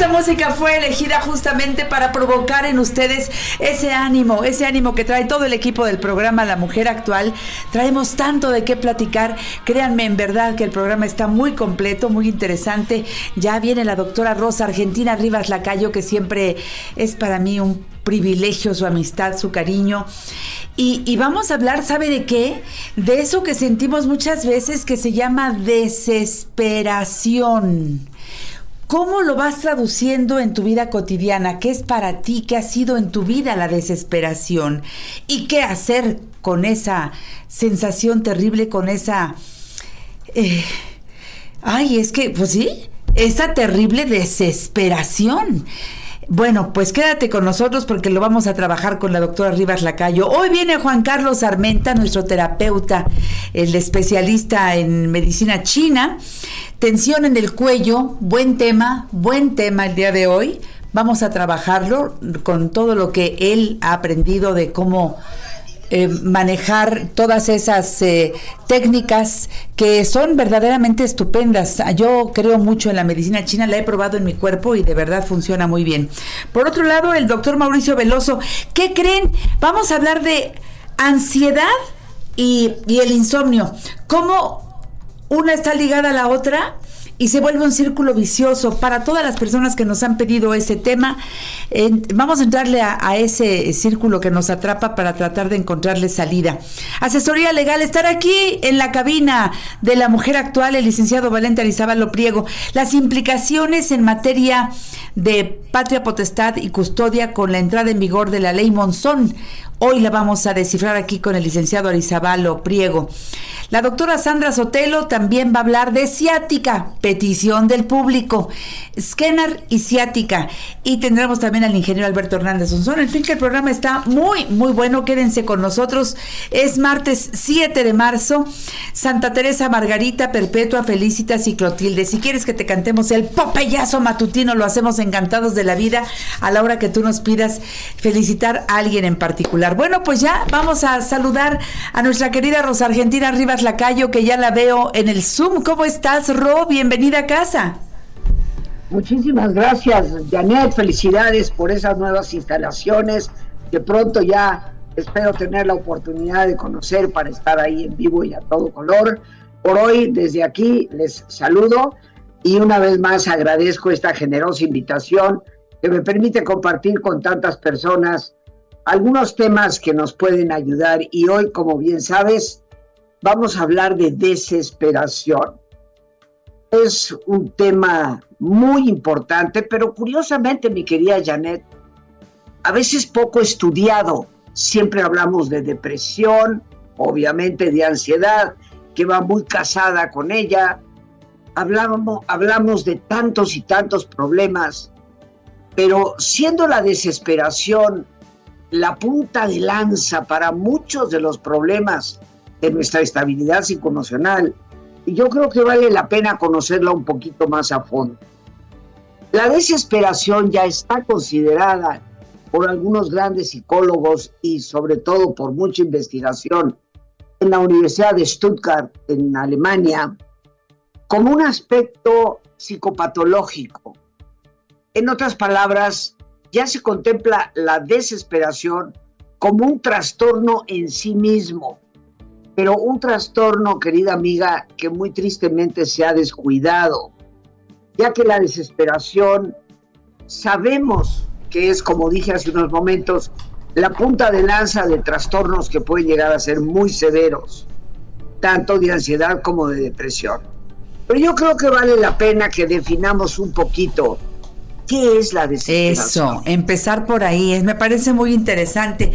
Esa música fue elegida justamente para provocar en ustedes ese ánimo, ese ánimo que trae todo el equipo del programa La Mujer Actual. Traemos tanto de qué platicar. Créanme, en verdad que el programa está muy completo, muy interesante. Ya viene la doctora Rosa Argentina Rivas Lacayo, que siempre es para mí un privilegio, su amistad, su cariño. Y, y, vamos a hablar, ¿sabe de qué? De eso que sentimos muchas veces que se llama desesperación. ¿Cómo lo vas traduciendo en tu vida cotidiana? ¿Qué es para ti? ¿Qué ha sido en tu vida la desesperación? ¿Y qué hacer con esa sensación terrible, con esa... Eh, ay, es que, pues sí, esa terrible desesperación. Bueno, pues quédate con nosotros porque lo vamos a trabajar con la doctora Rivas Lacayo. Hoy viene Juan Carlos Armenta, nuestro terapeuta, el especialista en medicina china. Tensión en el cuello, buen tema, buen tema el día de hoy. Vamos a trabajarlo con todo lo que él ha aprendido de cómo eh, manejar todas esas eh, técnicas que son verdaderamente estupendas. Yo creo mucho en la medicina china, la he probado en mi cuerpo y de verdad funciona muy bien. Por otro lado, el doctor Mauricio Veloso, ¿qué creen? Vamos a hablar de ansiedad y, y el insomnio. ¿Cómo una está ligada a la otra? Y se vuelve un círculo vicioso para todas las personas que nos han pedido ese tema. Vamos a entrarle a, ese círculo que nos atrapa para tratar de encontrarle salida. Asesoría legal, estar aquí en la cabina de la mujer actual, el licenciado Valente Arizábalo Priego. Las implicaciones en materia de patria potestad y custodia con la entrada en vigor de la ley Monzón. Hoy la vamos a descifrar aquí con el licenciado Arizabalo Priego. La doctora Sandra Sotelo también va a hablar de ciática, petición del público, Scanner y ciática. Y tendremos también al ingeniero Alberto Hernández Sonson. En fin, que el programa está muy, muy bueno. Quédense con nosotros. Es martes 7 de marzo. Santa Teresa Margarita, Perpetua, Felicitas y Clotilde. Si quieres que te cantemos el popeyazo matutino, lo hacemos encantados de la vida a la hora que tú nos pidas felicitar a alguien en particular. Bueno, pues ya vamos a saludar a nuestra querida Rosa Argentina Rivas Lacayo, que ya la veo en el Zoom. ¿Cómo estás, Ro? Bienvenida a casa. Muchísimas gracias, Janet. Felicidades por esas nuevas instalaciones. Que pronto ya espero tener la oportunidad de conocer para estar ahí en vivo y a todo color. Por hoy, desde aquí, les saludo y una vez más agradezco esta generosa invitación que me permite compartir con tantas personas algunos temas que nos pueden ayudar y hoy, como bien sabes, vamos a hablar de desesperación. Es un tema muy importante, pero curiosamente, mi querida Janet, a veces poco estudiado. Siempre hablamos de depresión, obviamente de ansiedad, que va muy casada con ella. Hablamos, hablamos de tantos y tantos problemas, pero siendo la desesperación la punta de lanza para muchos de los problemas de nuestra estabilidad psicoemocional, yo creo que vale la pena conocerla un poquito más a fondo. La desesperación ya está considerada por algunos grandes psicólogos y sobre todo por mucha investigación en la Universidad de Stuttgart, en Alemania, como un aspecto psicopatológico. En otras palabras, ya se contempla la desesperación como un trastorno en sí mismo, pero un trastorno, querida amiga, que muy tristemente se ha descuidado, ya que la desesperación sabemos que es, como dije hace unos momentos, la punta de lanza de trastornos que pueden llegar a ser muy severos, tanto de ansiedad como de depresión. Pero yo creo que vale la pena que definamos un poquito qué es la desesperación. Eso, empezar por ahí, me parece muy interesante.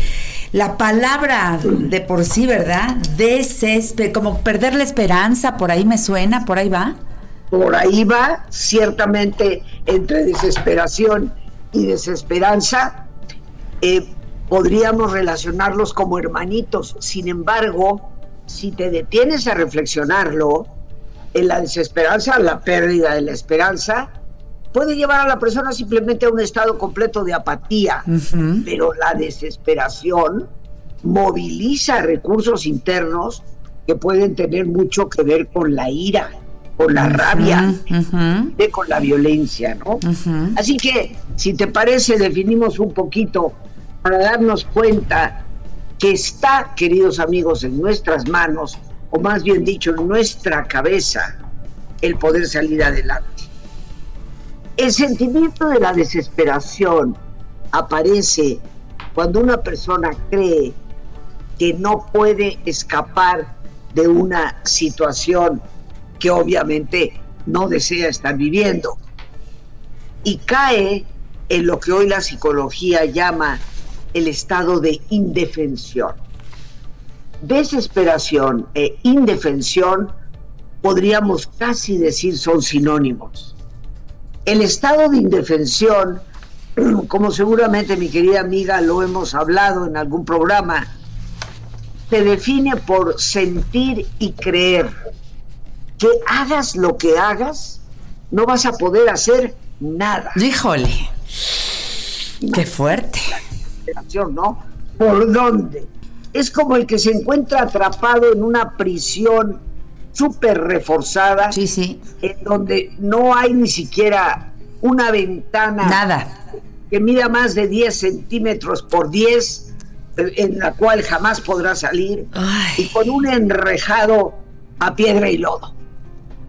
La palabra de por sí, ¿verdad? Desesper, como perder la esperanza, por ahí me suena, por ahí va. Por ahí va, ciertamente, entre desesperación y desesperanza, eh, podríamos relacionarlos como hermanitos. Sin embargo, si te detienes a reflexionarlo, en la desesperanza, la pérdida de la esperanza, puede llevar a la persona simplemente a un estado completo de apatía, pero la desesperación moviliza recursos internos que pueden tener mucho que ver con la ira, con la rabia, de, con la violencia, ¿no? Así que, si te parece, definimos un poquito para darnos cuenta que está, queridos amigos, en nuestras manos, o más bien dicho, en nuestra cabeza, el poder salir adelante. El sentimiento de la desesperación aparece cuando una persona cree que no puede escapar de una situación que obviamente no desea estar viviendo. Y cae en lo que hoy la psicología llama el estado de indefensión. Desesperación e indefensión podríamos casi decir son sinónimos. El estado de indefensión, como seguramente mi querida amiga lo hemos hablado en algún programa, se define por sentir y creer que hagas lo que hagas, no vas a poder hacer nada. Híjole, qué fuerte. ¿No? ¿Por dónde? Es como el que se encuentra atrapado en una prisión súper reforzada. Sí, sí. En donde no hay ni siquiera una ventana. Nada. Que mida más de 10 centímetros por 10, eh, en la cual jamás podrá salir. Y con un enrejado a piedra y lodo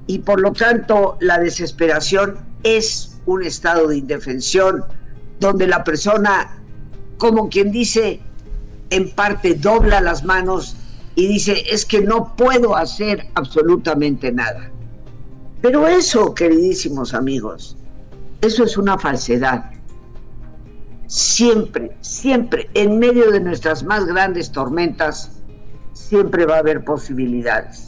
y por lo tanto la desesperación es un estado de indefensión donde la persona, como quien dice, en parte dobla las manos y dice, es que no puedo hacer absolutamente nada. Pero eso, queridísimos amigos, eso es una falsedad. Siempre, siempre, en medio de nuestras más grandes tormentas, siempre va a haber posibilidades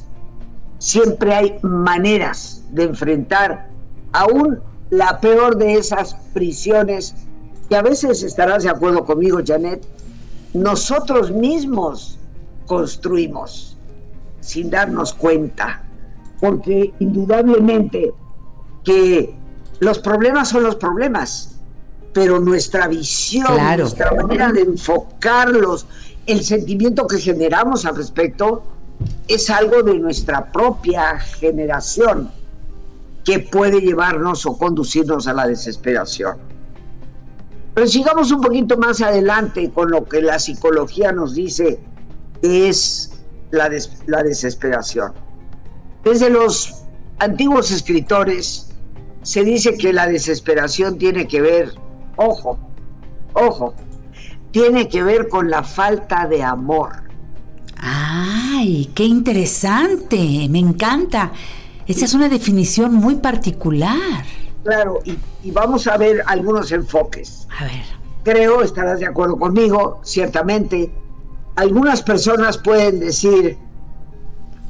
siempre hay maneras de enfrentar aún la peor de esas prisiones que a veces estarás de acuerdo conmigo, Janet, nosotros mismos construimos sin darnos cuenta, porque indudablemente que los problemas son los problemas, pero nuestra visión, nuestra manera de enfocarlos, el sentimiento que generamos al respecto, es algo de nuestra propia generación que puede llevarnos o conducirnos a la desesperación. Pero sigamos un poquito más adelante con lo que la psicología nos dice es la, la desesperación. Desde los antiguos escritores se dice que la desesperación tiene que ver, ojo, ojo, tiene que ver con la falta de amor ¡Ay, qué interesante! Me encanta. Esa es una definición muy particular. Claro, y, y vamos a ver algunos enfoques. A ver. Creo, estarás de acuerdo conmigo, ciertamente, algunas personas pueden decir,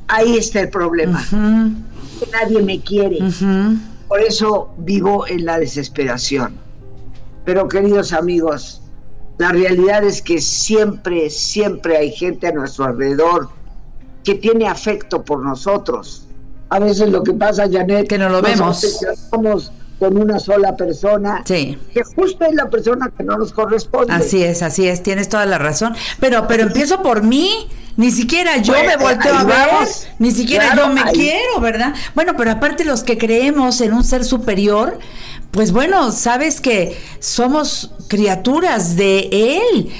ahí está el problema, que nadie me quiere, por eso vivo en la desesperación. Pero queridos amigos, la realidad es que siempre, siempre hay gente a nuestro alrededor que tiene afecto por nosotros. A veces lo que pasa, Janet, Que no lo vemos. obsesionamos con una sola persona, Sí. que justo es la persona que no nos corresponde. Así es, así es, tienes toda la razón. Pero, pero empiezo por mí. Ni siquiera yo Bueno, me volteo a ver, vamos. ni siquiera Claro, yo me ahí. quiero, ¿verdad? Bueno, pero aparte los que creemos en un ser superior, pues bueno, sabes que somos criaturas de él.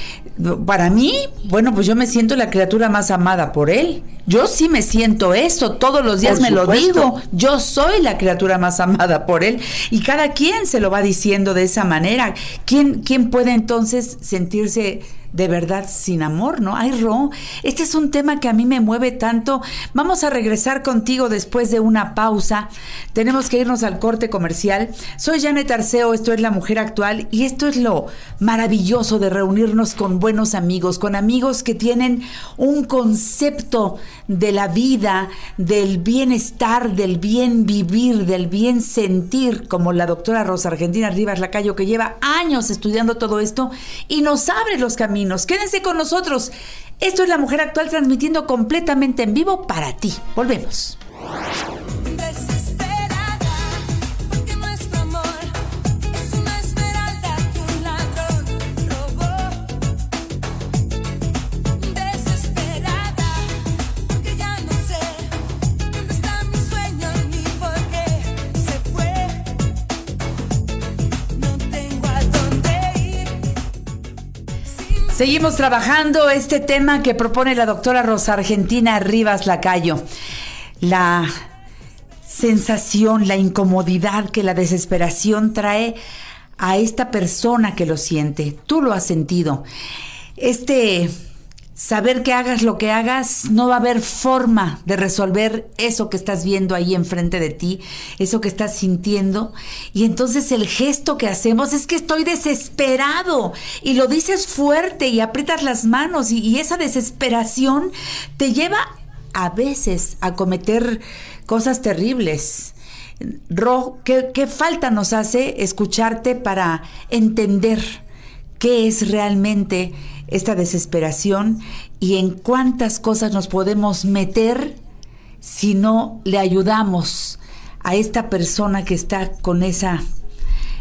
Para mí, bueno, pues yo me siento la criatura más amada por él. Yo sí me siento eso, todos los días Por me lo digo. Yo soy la criatura más amada por él y cada quien se lo va diciendo de esa manera. ¿Quién, quién puede entonces sentirse de verdad sin amor, no? Ay, Ro, este es un tema que a mí me mueve tanto. Vamos a regresar contigo después de una pausa. Tenemos que irnos al corte comercial. Soy Janet Arceo, esto es La Mujer Actual y esto es lo maravilloso de reunirnos con buenos amigos, con amigos que tienen un concepto de la vida, del bienestar, del bien vivir, del bien sentir, como la doctora Rosa Argentina Rivas Lacayo, que lleva años estudiando todo esto y nos abre los caminos. Quédense con nosotros. Esto es La Mujer Actual transmitiendo completamente en vivo para ti. Volvemos. Seguimos trabajando este tema que propone la doctora Rosa Argentina Rivas Lacayo. La sensación, la incomodidad que la desesperación trae a esta persona que lo siente. Tú lo has sentido. Este saber que hagas lo que hagas, no va a haber forma de resolver eso que estás viendo ahí enfrente de ti, eso que estás sintiendo. Y entonces el gesto que hacemos es que estoy desesperado. Y lo dices fuerte y aprietas las manos y, esa desesperación te lleva a veces a cometer cosas terribles. Ro, ¿qué, qué falta nos hace escucharte para entender qué es realmente esta desesperación y en cuántas cosas nos podemos meter si no le ayudamos a esta persona que está con esa,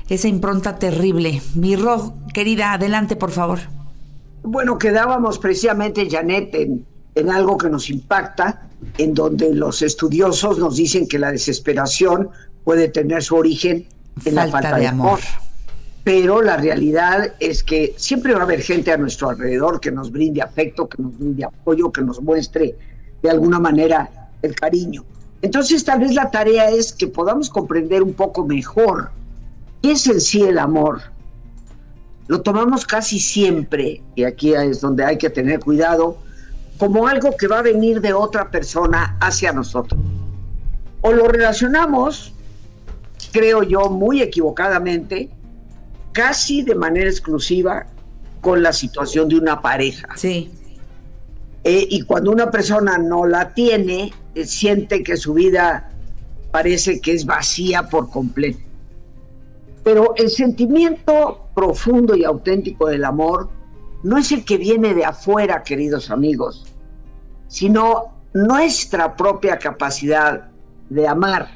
esa impronta terrible? Mi Ro, querida, adelante por favor. Bueno, quedábamos precisamente, Janet, en, en algo que nos impacta, en donde los estudiosos nos dicen que la desesperación puede tener su origen en la Falta falta de de amor. amor. Pero la realidad es que siempre va a haber gente a nuestro alrededor que nos brinde afecto, que nos brinde apoyo, que nos muestre de alguna manera el cariño. Entonces, tal vez la tarea es que podamos comprender un poco mejor qué es en sí el amor, lo tomamos casi siempre, y aquí es donde hay que tener cuidado, como algo que va a venir de otra persona hacia nosotros. O lo relacionamos, creo yo, muy equivocadamente, casi de manera exclusiva con la situación de una pareja. Sí, Eh, y cuando una persona no la tiene, eh, siente que su vida parece que es vacía por completo. Pero el sentimiento profundo y auténtico del amor no es el que viene de afuera, queridos amigos, sino nuestra propia capacidad de amar,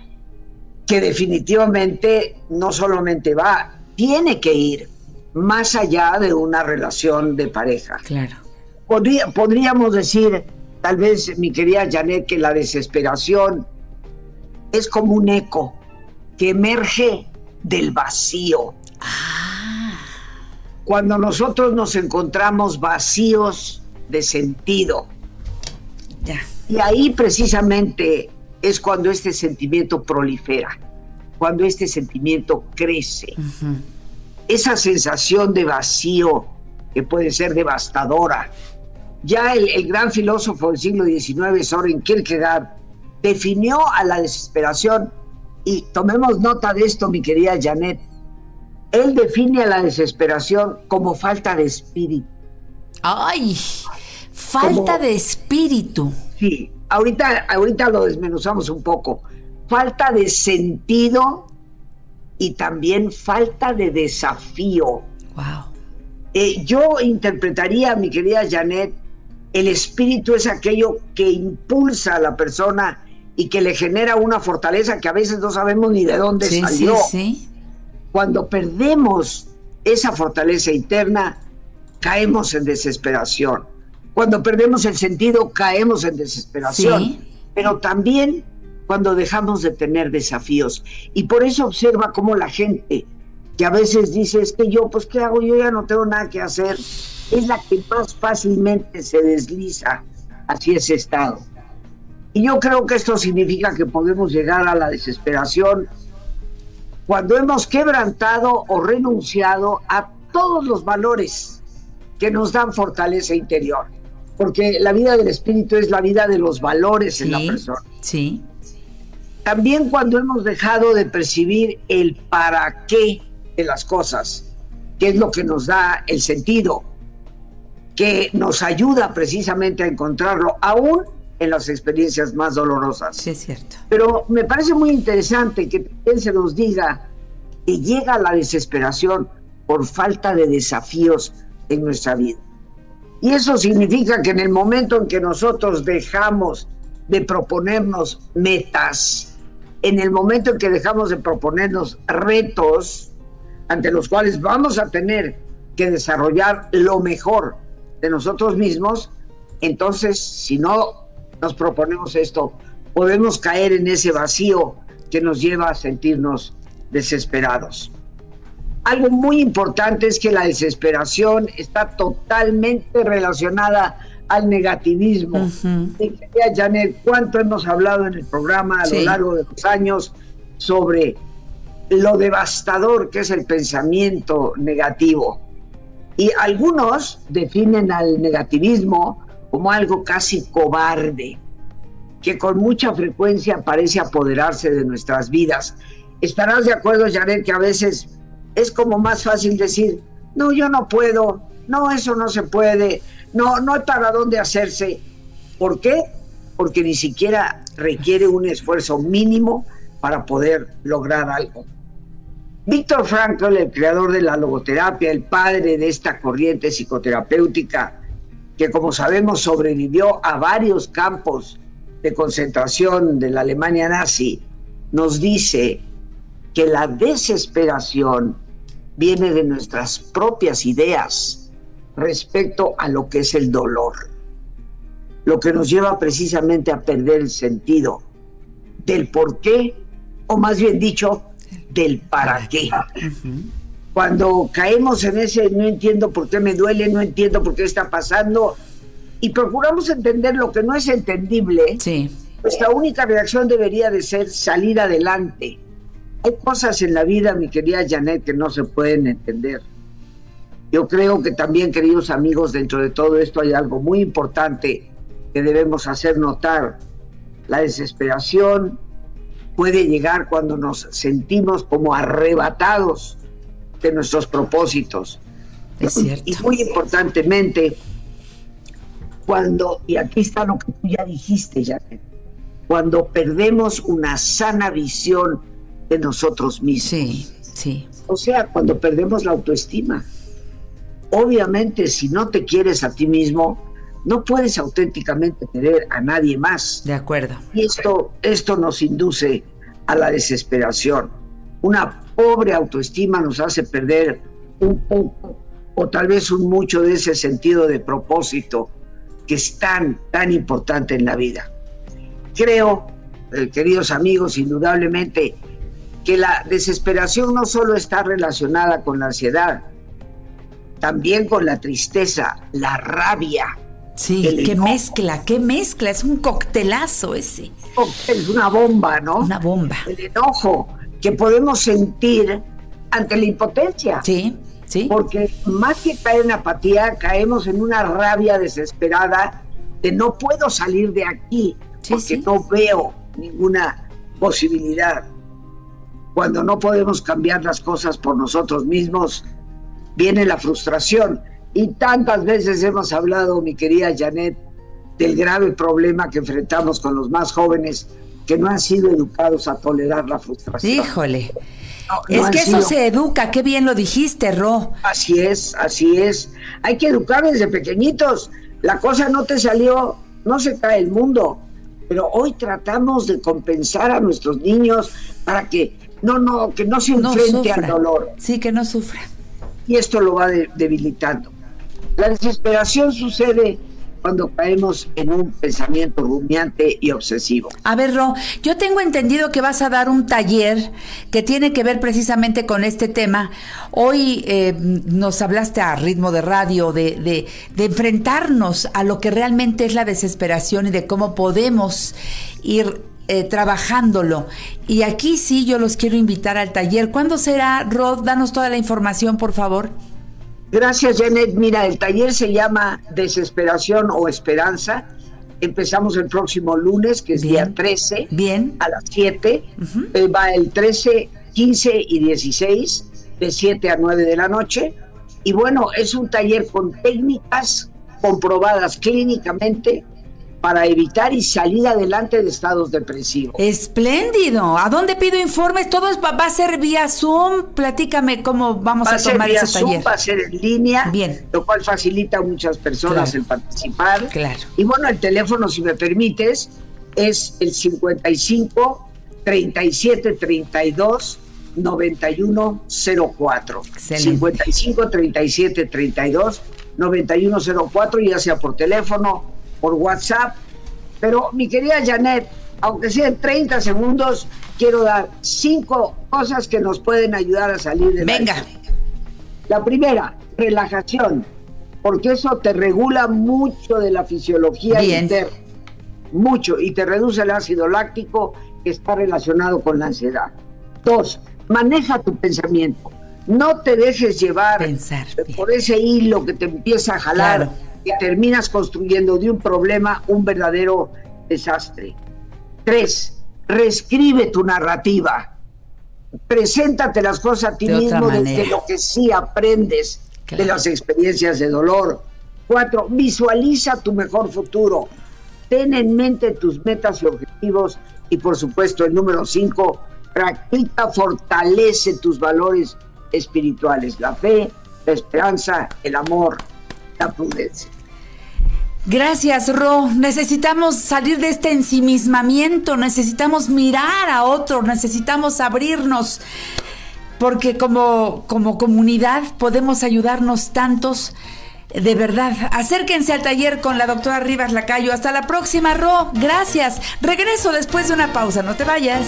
que definitivamente no solamente va, tiene que ir más allá de una relación de pareja. claro. Podría- podríamos decir, tal vez, mi querida Janet, que la desesperación es como un eco que emerge del vacío. Cuando nosotros nos encontramos vacíos de sentido. Ya. Y ahí precisamente es cuando este sentimiento prolifera, cuando este sentimiento crece. Esa sensación de vacío que puede ser devastadora. Ya el, el gran filósofo del siglo XIX, Soren Kierkegaard, definió a la desesperación, y tomemos nota de esto, mi querida Janet, él define a la desesperación como falta de espíritu. Ay, falta Como- de espíritu. Sí, ahorita, ahorita lo desmenuzamos un poco. Falta de sentido y también falta de desafío. Wow. Eh, yo interpretaría, mi querida Janet, el espíritu es aquello que impulsa a la persona y que le genera una fortaleza que a veces no sabemos ni de dónde Sí, salió. sí. Cuando perdemos esa fortaleza interna, caemos en desesperación. Cuando perdemos el sentido, caemos en desesperación. Pero también cuando dejamos de tener desafíos. Y por eso observa cómo la gente que a veces dice, es que yo, pues, ¿qué hago? Yo ya no tengo nada que hacer. Es la que más fácilmente se desliza hacia ese estado. Y yo creo que esto significa que podemos llegar a la desesperación cuando hemos quebrantado o renunciado a todos los valores que nos dan fortaleza interior. Porque la vida del espíritu es la vida de los valores en la Sí, persona. sí. También cuando hemos dejado de percibir el para qué de las cosas, que es lo que nos da el sentido, que nos ayuda precisamente a encontrarlo, aún en las experiencias más dolorosas. Sí, es cierto. Pero me parece muy interesante que también se nos diga que llega la desesperación por falta de desafíos en nuestra vida. Y eso significa que en el momento en que nosotros dejamos de proponernos metas, en el momento en que dejamos de proponernos retos ante los cuales vamos a tener que desarrollar lo mejor de nosotros mismos, entonces si no nos proponemos esto, podemos caer en ese vacío que nos lleva a sentirnos desesperados. Algo muy importante es que la desesperación está totalmente relacionada al negativismo. Mi querida Janet, ¿cuánto hemos hablado en el programa a Sí. lo largo de los años sobre lo devastador que es el pensamiento negativo? Y algunos definen al negativismo como algo casi cobarde, que con mucha frecuencia parece apoderarse de nuestras vidas. Estarás de acuerdo, Janet, que a veces es como más fácil decir, no, yo no puedo, no, eso no se puede, no, no hay para dónde hacerse. ¿Por qué? Porque ni siquiera requiere un esfuerzo mínimo para poder lograr algo. Víctor Frankl, el creador de la logoterapia, el padre de esta corriente psicoterapéutica, que como sabemos sobrevivió a varios campos de concentración de la Alemania nazi, nos dice que la desesperación viene de nuestras propias ideas respecto a lo que es el dolor, lo que nos lleva precisamente a perder el sentido del por qué, o más bien dicho, del para qué. Cuando caemos en ese no entiendo por qué me duele, no entiendo por qué está pasando, y procuramos entender lo que no es entendible, Sí. nuestra única reacción debería de ser salir adelante. Hay cosas en la vida, mi querida Janet, que no se pueden entender. Yo creo que también, queridos amigos, dentro de todo esto hay algo muy importante que debemos hacer notar. La desesperación puede llegar cuando nos sentimos como arrebatados de nuestros propósitos. Es cierto. Y muy importantemente, cuando, y aquí está lo que tú ya dijiste, Janet, cuando perdemos una sana visión de nosotros mismos. Sí, sí. O sea, cuando perdemos la autoestima. Obviamente, si no te quieres a ti mismo, no puedes auténticamente querer a nadie más. De acuerdo. Y esto, esto nos induce a la desesperación. Una pobre autoestima nos hace perder un poco o tal vez un mucho de ese sentido de propósito que es tan, tan importante en la vida. Creo, eh, queridos amigos, indudablemente, que la desesperación no solo está relacionada con la ansiedad, también con la tristeza, la rabia. Sí, qué mezcla, qué mezcla. Es un coctelazo ese. Es una bomba, ¿no? Una bomba. el enojo que podemos sentir ante la impotencia. Sí, sí. Porque más que caer en apatía, caemos en una rabia desesperada de no puedo salir de aquí Sí, porque sí. no veo ninguna posibilidad. Cuando no podemos cambiar las cosas por nosotros mismos, viene la frustración. Y tantas veces hemos hablado, mi querida Janet, del grave problema que enfrentamos con los más jóvenes que no han sido educados a tolerar la frustración. Híjole. No, no es que eso se educa, qué bien lo dijiste, Ro. Así es, así es. Hay que educar desde pequeñitos. La cosa no te salió, no se cae el mundo. Pero hoy tratamos de compensar a nuestros niños para que no, no, que no se No enfrente al dolor. Sí, que no sufra. Y esto lo va de- debilitando. La desesperación sucede cuando caemos en un pensamiento rumiante y obsesivo. A ver, Ro, yo tengo entendido que vas a dar un taller que tiene que ver precisamente con este tema. Hoy eh, nos hablaste a ritmo de radio de, de- de enfrentarnos a lo que realmente es la desesperación y de cómo podemos ir eh, trabajándolo. Y aquí sí yo los quiero invitar al taller. ¿Cuándo será, Rod? Danos toda la información, por favor. Gracias, Janet. Mira, el taller se llama Desesperación o Esperanza. Empezamos el próximo lunes, que es Bien. día 13, Bien. a las 7. Ujú. Eh, va el 13, 15 y 16, de 7 a 9 de la noche. Y bueno, es un taller con técnicas comprobadas clínicamente para evitar y salir adelante de estados depresivos. Espléndido. ¿A dónde pido informes? Todo va a ser vía Zoom. Platícame cómo vamos va a tomar vía ese Zoom, taller. va a ser en línea, Bien. lo cual facilita a muchas personas Claro. el participar. Claro. Y bueno, el teléfono, si me permites, es el 55 37 32 91 04. Excelente. 55 37 32 91 04, ya sea por teléfono, por WhatsApp. Pero mi querida Janet, aunque sean 30 segundos, quiero dar cinco cosas que nos pueden ayudar a salir de la Venga. la primera, relajación, porque eso te regula mucho de la fisiología Bien. interna, mucho, y te reduce el ácido láctico que está relacionado con la ansiedad. Dos, maneja tu pensamiento. No te dejes llevar Pensar, por ese hilo que te empieza a jalar Claro. Y terminas construyendo de un problema un verdadero desastre. Tres, reescribe tu narrativa. Preséntate las cosas a ti De mismo desde lo que sí aprendes Claro. de las experiencias de dolor. Cuatro, visualiza tu mejor futuro. Ten en mente tus metas y objetivos. Y por supuesto, el número cinco, practica, fortalece tus valores espirituales, la fe, la esperanza, el amor, la prudencia. Gracias, Ro. Necesitamos salir de este ensimismamiento, necesitamos mirar a otro, necesitamos abrirnos, porque como, como comunidad podemos ayudarnos tantos. De verdad, acérquense al taller con la doctora Rivas Lacayo. Hasta la próxima, Ro. Gracias. Regreso después de una pausa. No te vayas.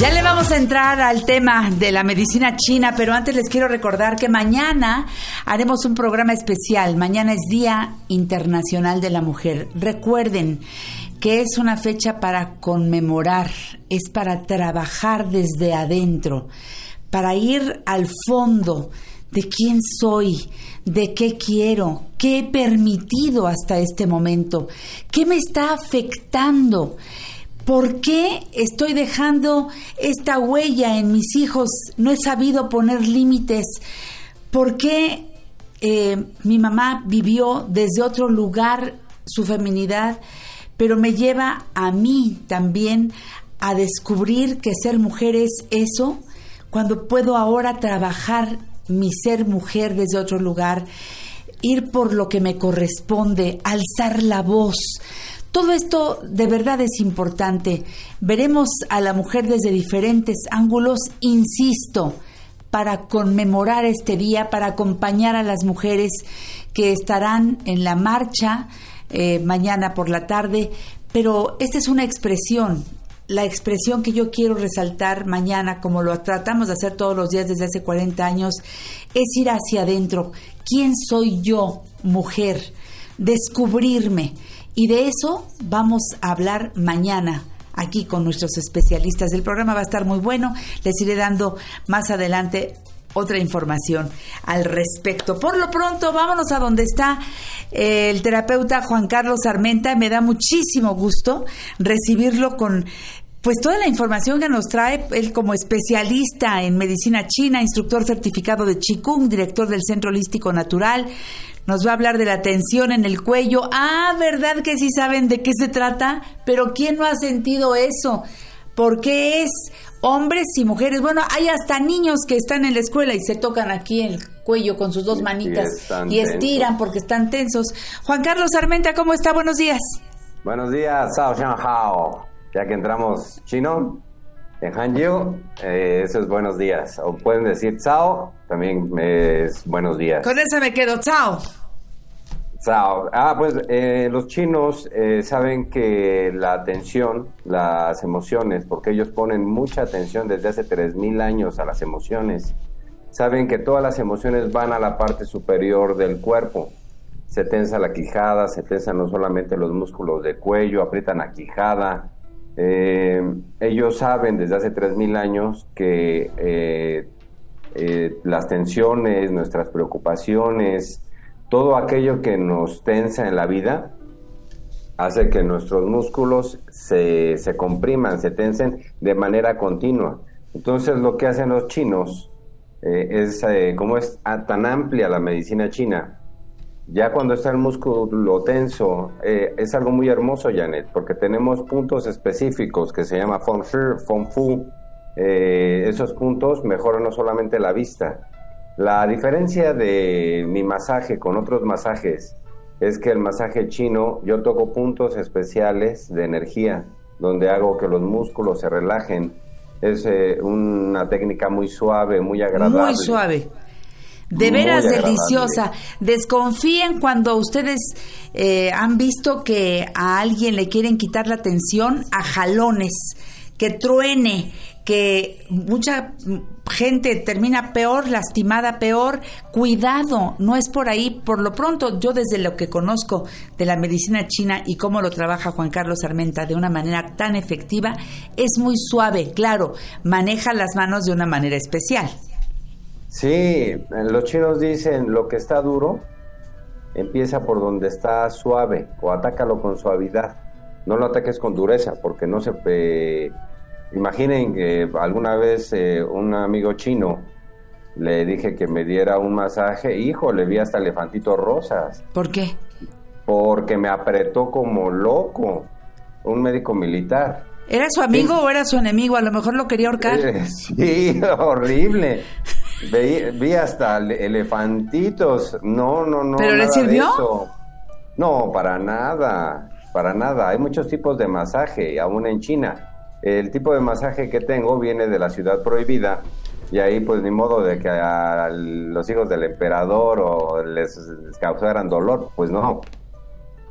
Ya le vamos a entrar al tema de la medicina china, pero antes les quiero recordar que mañana haremos un programa especial. Mañana es Día Internacional de la Mujer. Recuerden que es una fecha para conmemorar, es para trabajar desde adentro, para ir al fondo de quién soy, de qué quiero, qué he permitido hasta este momento, qué me está afectando. ¿Por qué estoy dejando esta huella en mis hijos? No he sabido poner límites. ¿Por qué eh, mi mamá vivió desde otro lugar su feminidad, pero me lleva a mí también a descubrir que ser mujer es eso, cuando puedo ahora trabajar mi ser mujer desde otro lugar, ir por lo que me corresponde, alzar la voz. Todo esto de verdad es importante. Veremos a la mujer desde diferentes ángulos, insisto, para conmemorar este día, para acompañar a las mujeres que estarán en la marcha eh, mañana por la tarde. Pero esta es una expresión, la expresión que yo quiero resaltar mañana, como lo tratamos de hacer todos los días desde hace 40 años, es ir hacia adentro. ¿Quién soy yo, mujer? Descubrirme. Y de eso vamos a hablar mañana aquí con nuestros especialistas. El programa va a estar muy bueno. Les iré dando más adelante otra información al respecto. Por lo pronto, vámonos a donde está eh, el terapeuta Juan Carlos Armenta. Me da muchísimo gusto recibirlo con pues toda la información que nos trae él como especialista en medicina china, instructor certificado de Qigong, director del Centro Holístico Natural. Nos va a hablar de la tensión en el cuello. Ah, ¿verdad que sí saben de qué se trata? Pero ¿quién no ha sentido eso? ¿Por qué es hombres y mujeres? Bueno, hay hasta niños que están en la escuela y se tocan aquí el cuello con sus dos manitas y estiran tensos. porque están tensos. Juan Carlos Armenta, ¿cómo está? Buenos días. Buenos días, Sao Shan Hao. Ya que entramos chino en Hanjiu, eh, eso es buenos días. O pueden decir Sao, también es buenos días. Con eso me quedo. Chao. Sao. Ah, pues eh, los chinos eh, saben que la atención, las emociones, porque ellos ponen mucha atención desde hace 3.000 años a las emociones, saben que todas las emociones van a la parte superior del cuerpo. Se tensa la quijada, se tensan no solamente los músculos de cuello, aprietan la quijada. Eh, ellos saben desde hace 3.000 años que eh, eh, las tensiones, nuestras preocupaciones, todo aquello que nos tensa en la vida, hace que nuestros músculos se, se compriman, se tensen de manera continua. Entonces lo que hacen los chinos eh, es, como es tan amplia la medicina china, ya cuando está el músculo tenso, eh, es algo muy hermoso, Janet, porque tenemos puntos específicos que se llama Feng Shui, Feng Fu. Eh, esos puntos mejoran no solamente la vista. La diferencia de mi masaje con otros masajes es que el masaje chino yo toco puntos especiales de energía, donde hago que los músculos se relajen. Es eh, una técnica muy suave, muy agradable. Muy suave. De veras deliciosa. Desconfíen cuando ustedes eh, han visto que a alguien le quieren quitar la atención a jalones, que truene, que mucha gente termina peor, lastimada peor. Cuidado, no es por ahí. Por lo pronto, yo desde lo que conozco de la medicina china y cómo lo trabaja Juan Carlos Armenta de una manera tan efectiva, es muy suave, claro, maneja las manos de una manera especial. Sí, los chinos dicen lo que está duro empieza por donde está suave o atácalo con suavidad. No lo ataques con dureza porque no se... eh, imaginen que alguna vez eh, un amigo chino le dije que me diera un masaje, hijo, le vi hasta elefantitos rosas ¿Por qué? porque me apretó como loco un médico militar. ¿Era su amigo o era su enemigo? A lo mejor lo quería ahorcar. Eh, Sí, horrible. Vi, vi hasta ele- elefantitos. No, no, no. ¿Pero le de sirvió? eso. No, para nada. Para nada. Hay muchos tipos de masaje, aún en China. El tipo de masaje que tengo viene de la ciudad prohibida. Y ahí, pues, ni modo de que a los hijos del emperador o les, les causaran dolor. Pues no.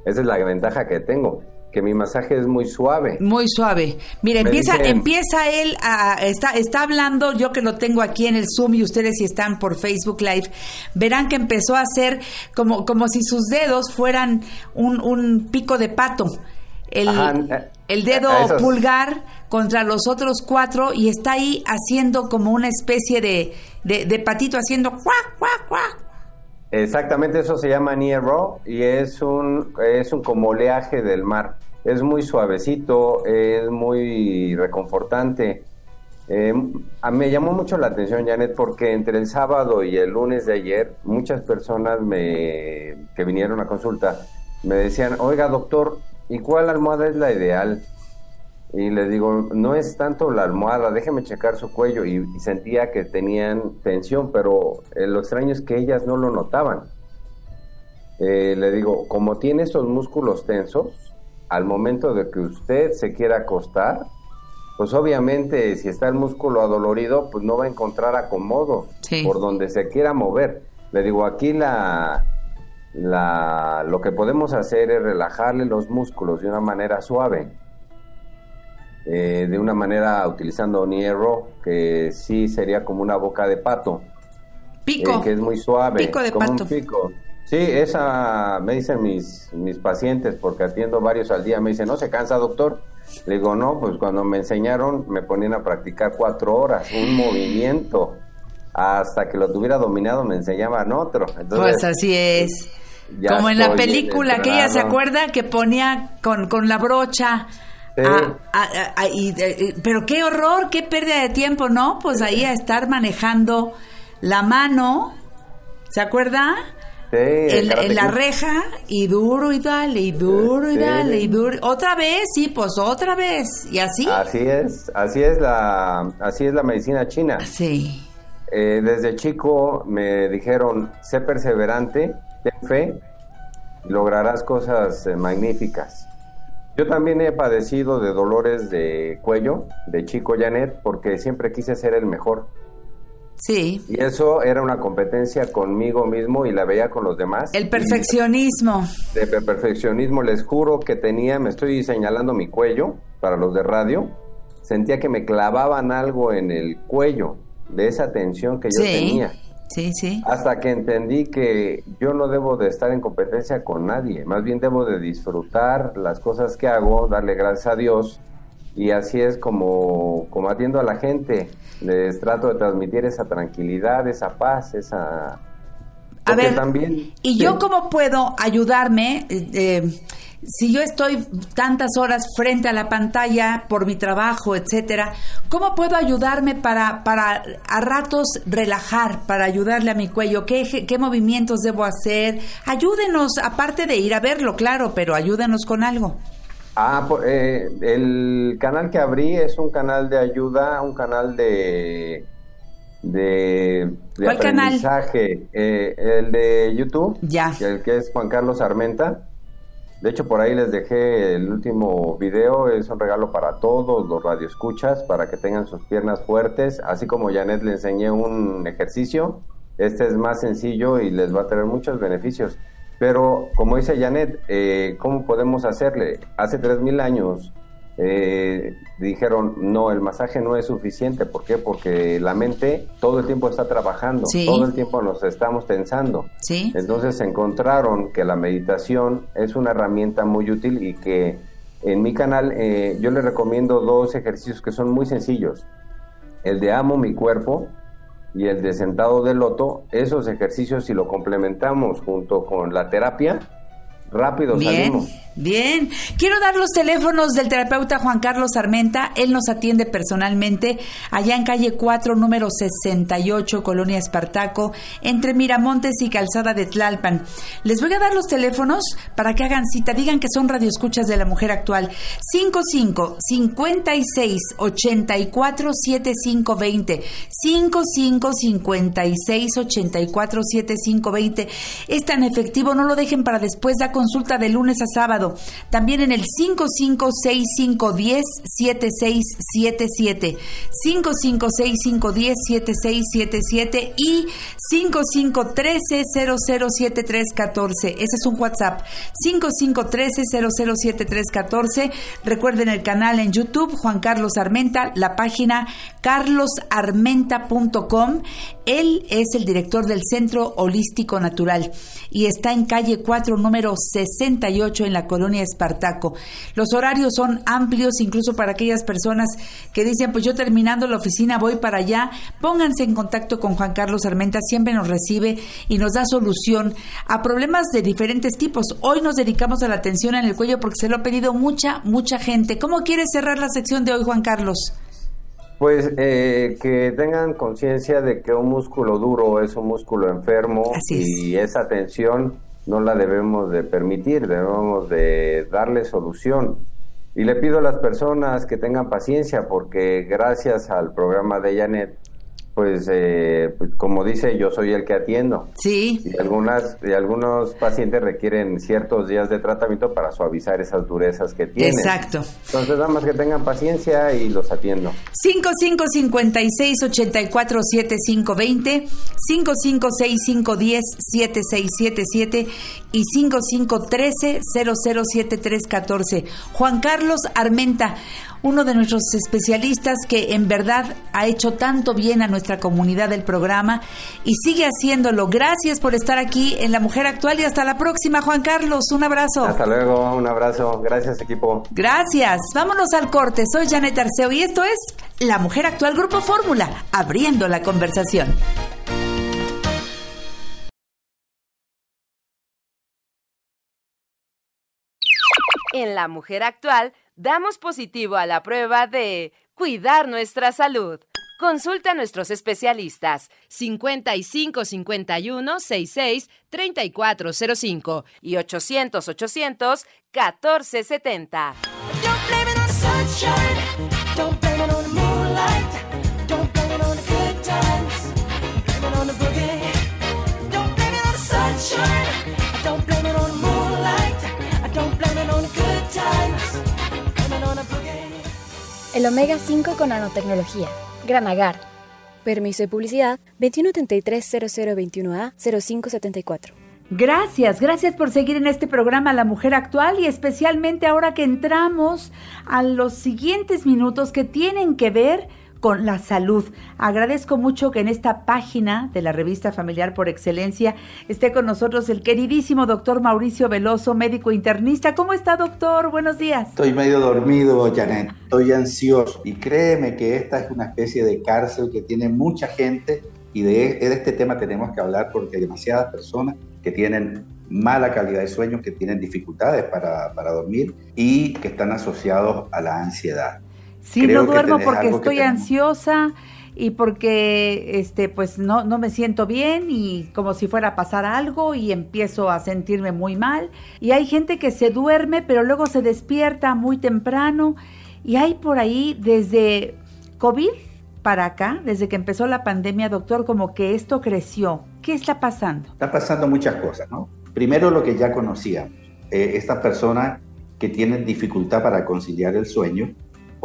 Esa es la ventaja que tengo. Que mi masaje es muy suave. Muy suave. Mira, Me empieza, dicen- empieza él a, está, está hablando, yo que lo tengo aquí en el Zoom y ustedes si están por Facebook Live, verán que empezó a hacer como, como si sus dedos fueran un, un pico de pato. El, Ajá, eh, el dedo esos- pulgar contra los otros cuatro y está ahí haciendo como una especie de, de, de patito haciendo cuac, cuac, cuac. Exactamente, eso se llama niero y es un, es un como oleaje del mar. Es muy suavecito, es muy reconfortante. A- me llamó mucho la atención, Janet, porque entre el sábado y el lunes de ayer, muchas personas me, que vinieron a consulta me decían, oiga doctor, ¿y cuál almohada es la ideal? Y les digo, no es tanto la almohada, déjeme checar su cuello. Y, y sentía que tenían tensión, pero eh, lo extraño es que ellas no lo notaban. Eh, le digo, como tiene esos músculos tensos, al momento de que usted se quiera acostar, pues obviamente si está el músculo adolorido, pues no va a encontrar acomodo Sí. por donde se quiera mover. Le digo, aquí la, la, lo que podemos hacer es relajarle los músculos de una manera suave eh, de una manera utilizando Niero, que sí sería como una boca de pato, Pico. eh, que es muy suave, Pico de como pato. un pico. Sí, esa me dicen mis, mis pacientes, porque atiendo varios al día, me dicen, ¿no se cansa, doctor? Le digo, no, pues cuando me enseñaron me ponían a practicar cuatro horas, un movimiento. hasta que lo tuviera dominado me enseñaban otro. Entonces, Pues así es. Como en la película que ella se acuerda que ponía con, con la brocha. Sí. a- a- a- y, eh, pero qué horror, qué pérdida de tiempo, ¿no? Pues ahí a estar manejando la mano, ¿se acuerda? Sí, el En, la reja y duro y dale y duro y Sí. dale y duro. Otra vez, sí, pues otra vez. Y así. Así es, así es la, así es la medicina china. Sí. Eh, desde chico me dijeron, sé perseverante, ten fe, lograrás cosas eh, magníficas. Yo también he padecido de dolores de cuello, de chico Janet, porque siempre quise ser el mejor. Sí. Y eso era una competencia conmigo mismo y la veía con los demás. El perfeccionismo. de per- perfeccionismo, les juro que tenía, me estoy señalando mi cuello para los de radio, sentía que me clavaban algo en el cuello de esa tensión que yo Sí. tenía. Hasta que entendí que yo no debo de estar en competencia con nadie, más bien debo de disfrutar las cosas que hago, darle gracias a Dios y así es como, como atiendo a la gente, les trato de transmitir esa tranquilidad, esa paz, esa... A ver, también... ¿y yo cómo puedo ayudarme? eh, eh, si yo estoy tantas horas frente a la pantalla por mi trabajo, etcétera, ¿cómo puedo ayudarme para, para a ratos relajar, para ayudarle a mi cuello? ¿Qué, qué movimientos debo hacer? Ayúdenos, aparte de ir a verlo, claro, pero ayúdenos con algo. Ah, eh, el canal que abrí es un canal de ayuda, un canal de de, de ¿Cuál canal? aprendizaje, eh, el de YouTube, Ya. el que es Juan Carlos Armenta. De hecho, por ahí les dejé el último video, es un regalo para todos los radioescuchas, para que tengan sus piernas fuertes, así como Janet le enseñé un ejercicio, este es más sencillo y les va a traer muchos beneficios. Pero, como dice Janet, eh, ¿cómo podemos hacerle? Hace 3.000 años eh, dijeron, no, el masaje no es suficiente. ¿Por qué? Porque la mente todo el tiempo está trabajando, Sí. todo el tiempo nos estamos tensando. Sí. Entonces encontraron que la meditación es una herramienta muy útil y que en mi canal eh, yo les recomiendo dos ejercicios que son muy sencillos. El de amo mi cuerpo y el de sentado de loto. Esos ejercicios si lo complementamos junto con la terapia, rápido Bien, salimos. bien. Quiero dar los teléfonos del terapeuta Juan Carlos Armenta. Él nos atiende personalmente allá en calle 4, número 68, Colonia Espartaco, entre Miramontes y Calzada de Tlalpan. Les voy a dar los teléfonos para que hagan cita. Digan que son radioescuchas de la mujer actual. 55 56 84 75 20. 55 56 84 75 20. Es tan efectivo, no lo dejen para después. Da consulta de lunes a sábado. También en el 556510 7677. 556510 7677 y 5513 007314. Ese es un WhatsApp. 5513 007314. Recuerden el canal en YouTube, Juan Carlos Armenta, la página carlosarmenta.com. Él es el director del Centro Holístico Natural y está en calle 4, número 68 en la colonia Espartaco. Los horarios son amplios, incluso para aquellas personas que dicen, pues yo terminando la oficina voy para allá. Pónganse en contacto con Juan Carlos Armenta, siempre nos recibe y nos da solución a problemas de diferentes tipos. Hoy nos dedicamos a la tensión en el cuello porque se lo ha pedido mucha, mucha gente. ¿Cómo quieres cerrar la sección de hoy, Juan Carlos? Pues eh, que tengan conciencia de que un músculo duro es un músculo enfermo Así es. y esa tensión no la debemos de permitir, debemos de darle solución. Y le pido a las personas que tengan paciencia porque gracias al programa de Janet, pues, eh, pues, como dice, yo soy el que atiendo. Sí. Y algunas y algunos pacientes requieren ciertos días de tratamiento para suavizar esas durezas que tienen. Exacto. Entonces, nada más que tengan paciencia y los atiendo. 5556 84 7520 556510 7677 y 5513 007314. Juan Carlos Armenta, uno de nuestros especialistas que en verdad ha hecho tanto bien a nuestra comunidad del programa y sigue haciéndolo. Gracias por estar aquí en La Mujer Actual y hasta la próxima, Juan Carlos. Un abrazo. Hasta luego, un abrazo. Gracias, equipo. Gracias. Vámonos al corte. Soy Janet Arceo y esto es La Mujer Actual Grupo Fórmula, abriendo la conversación. En La Mujer Actual damos positivo a la prueba de cuidar nuestra salud. Consulta a nuestros especialistas 55 51 66 3405 y 800 800 1470. El Omega 5 con nanotecnología. Gran Agar. Permiso de publicidad 2133-0021A 0574. Gracias, gracias por seguir en este programa La Mujer Actual y especialmente ahora que entramos a los siguientes minutos que tienen que ver con la salud. Agradezco mucho que en esta página de la revista Familiar por Excelencia esté con nosotros el queridísimo doctor Mauricio Veloso, médico internista. ¿Cómo está, doctor? Buenos días. Estoy medio dormido, Janet. Estoy ansioso. Y créeme que esta es una especie de cárcel que tiene mucha gente. Y de, de este tema tenemos que hablar porque hay demasiadas personas que tienen mala calidad de sueño, que tienen dificultades para, para dormir y que están asociados a la ansiedad. Sí, Creo no duermo porque estoy ansiosa y porque este pues no, no me siento bien y como si fuera a pasar algo y empiezo a sentirme muy mal. Y hay gente que se duerme pero luego se despierta muy temprano y hay por ahí desde COVID para acá, desde que empezó la pandemia, doctor, como que esto creció. ¿Qué está pasando? Está pasando muchas cosas, ¿no? Primero lo que ya conocíamos, eh, estas personas que tienen dificultad para conciliar el sueño,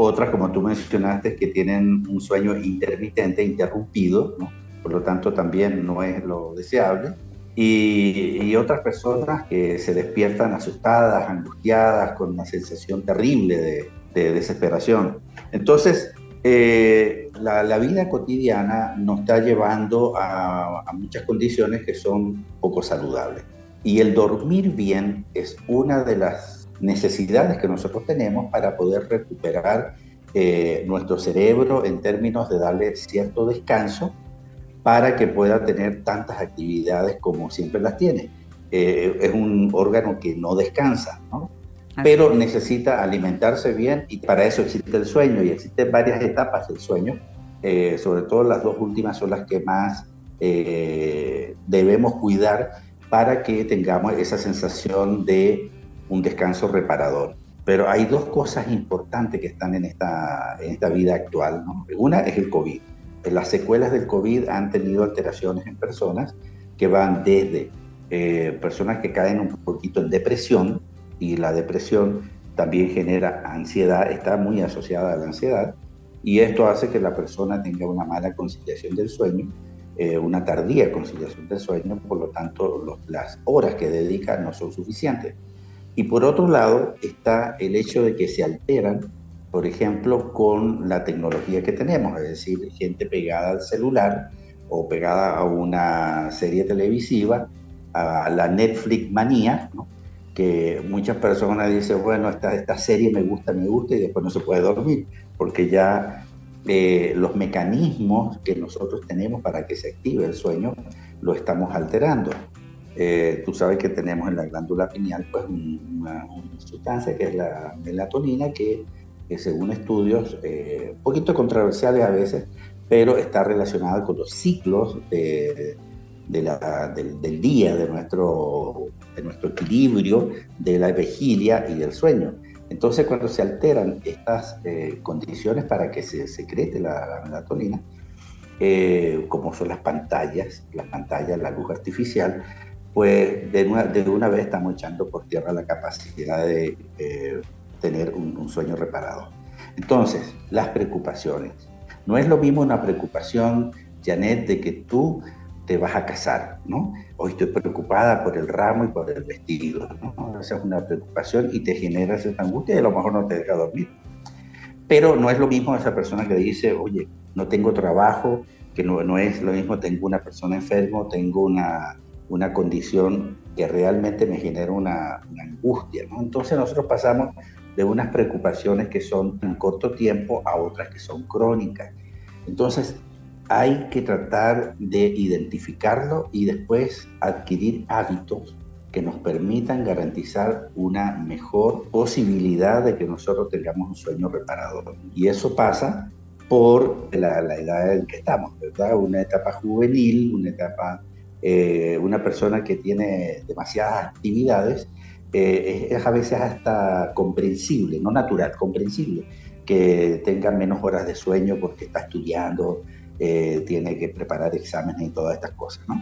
otras, como tú mencionaste, que tienen un sueño intermitente, interrumpido, ¿no? por lo tanto también no es lo deseable, y, y otras personas que se despiertan asustadas, angustiadas, con una sensación terrible de, de desesperación. Entonces, eh, la, la vida cotidiana nos está llevando a, a muchas condiciones que son poco saludables. Y el dormir bien es una de las necesidades que nosotros tenemos para poder recuperar eh, nuestro cerebro en términos de darle cierto descanso para que pueda tener tantas actividades como siempre las tiene. Eh, es un órgano que no descansa, ¿no? pero necesita alimentarse bien y para eso existe el sueño y existen varias etapas del sueño, eh, sobre todo las dos últimas son las que más debemos cuidar para que tengamos esa sensación de un descanso reparador. Pero hay dos cosas importantes que están en esta, en esta vida actual. Una es el COVID. Las secuelas del COVID han tenido alteraciones en personas que van desde eh, personas que caen un poquito en depresión, y la depresión también genera ansiedad, está muy asociada a la ansiedad, y esto hace que la persona tenga una mala conciliación del sueño, eh, una tardía conciliación del sueño, por lo tanto las horas que dedica no son suficientes. Y por otro lado está el hecho de que se alteran, por ejemplo, con la tecnología que tenemos, es decir, gente pegada al celular o pegada a una serie televisiva, a la Netflix manía, que muchas personas dicen, bueno, esta, esta serie me gusta, me gusta, y después no se puede dormir, porque ya eh, los mecanismos que nosotros tenemos para que se active el sueño lo estamos alterando. Eh, tú sabes que tenemos en la glándula pineal pues, un- una, sustancia que es la melatonina, que, según estudios, eh, un poquito controversiales a veces, pero está relacionada con los ciclos del, día, de nuestro, de nuestro equilibrio, de la vigilia y del sueño. Entonces, cuando se alteran estas eh, condiciones para que se secrete la, la melatonina, eh, como son las pantallas, las pantallas, la luz artificial, pues de una, de una vez estamos echando por tierra la capacidad de eh, tener un, un sueño reparado. Entonces, las preocupaciones. No es lo mismo una preocupación, Janet, de que tú te vas a casar, ¿no? Hoy estoy preocupada por el ramo y por el vestido, ¿no? Esa es una preocupación y te genera cierta angustia y a lo mejor no te deja dormir. Pero no es lo mismo esa persona que dice, oye, no tengo trabajo, que no, no es lo mismo, tengo una persona enfermo, tengo una, una condición que realmente me genera una, una angustia, ¿no? Entonces nosotros pasamos de unas preocupaciones que son en corto tiempo a otras que son crónicas. Entonces hay que tratar de identificarlo y después adquirir hábitos que nos permitan garantizar una mejor posibilidad de que nosotros tengamos un sueño reparador. Y eso pasa por la, la edad en que estamos, ¿verdad? Una etapa juvenil, una etapa, eh, una persona que tiene demasiadas actividades, eh, es, a veces hasta comprensible, no natural, comprensible, que tenga menos horas de sueño porque está estudiando, eh, tiene que preparar exámenes y todas estas cosas, ¿no?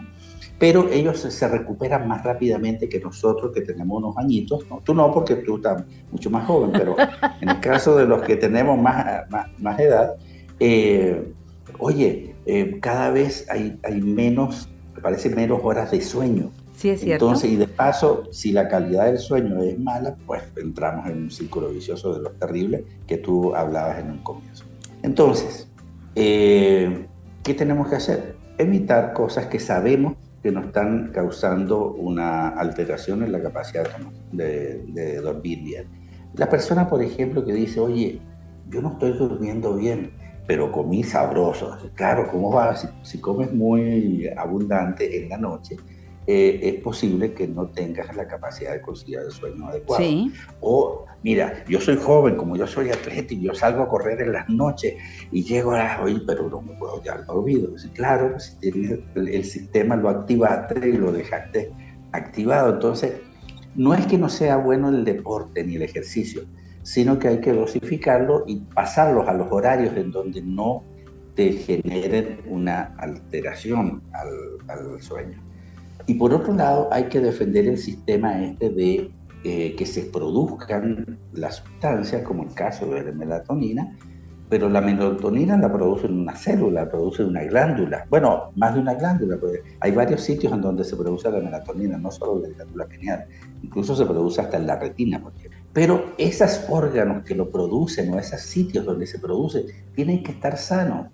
Pero ellos se- recuperan más rápidamente que nosotros que tenemos unos añitos, ¿no? Tú no, porque tú estás mucho más joven, pero en el caso de los que tenemos más, más, más edad, eh, oye, eh, cada vez hay, hay menos, me parece menos horas de sueño. Sí, es cierto. Entonces, y de paso, si la calidad del sueño es mala, pues entramos en un círculo vicioso de lo terrible que tú hablabas en un comienzo. Entonces, eh, ¿qué tenemos que hacer? Evitar cosas que sabemos que nos están causando una alteración en la capacidad de, de dormir bien. La persona, por ejemplo, que dice, oye, yo no estoy durmiendo bien, pero comí sabroso. Claro, ¿cómo va? Si, si comes muy abundante en la noche, eh, es posible que no tengas la capacidad de conciliar el sueño adecuado. Sí. O, mira, yo soy joven, como yo soy atleta y yo salgo a correr en las noches y llego a, oye, pero no me puedo quedar dormido. Dice, claro, si tienes el, el sistema lo activaste y lo dejaste activado. Entonces, no es que no sea bueno el deporte ni el ejercicio, sino que hay que dosificarlo y pasarlos a los horarios en donde no te generen una alteración al, sueño. Y por otro lado, hay que defender el sistema este de eh, que se produzcan las sustancias, como el caso de la melatonina, pero la melatonina la produce en una célula, la produce una glándula. Bueno, más de una glándula, porque hay varios sitios en donde se produce la melatonina, no solo la glándula pineal, incluso se produce hasta en la retina, por ejemplo. Pero esos órganos que lo producen o esos sitios donde se produce tienen que estar sanos,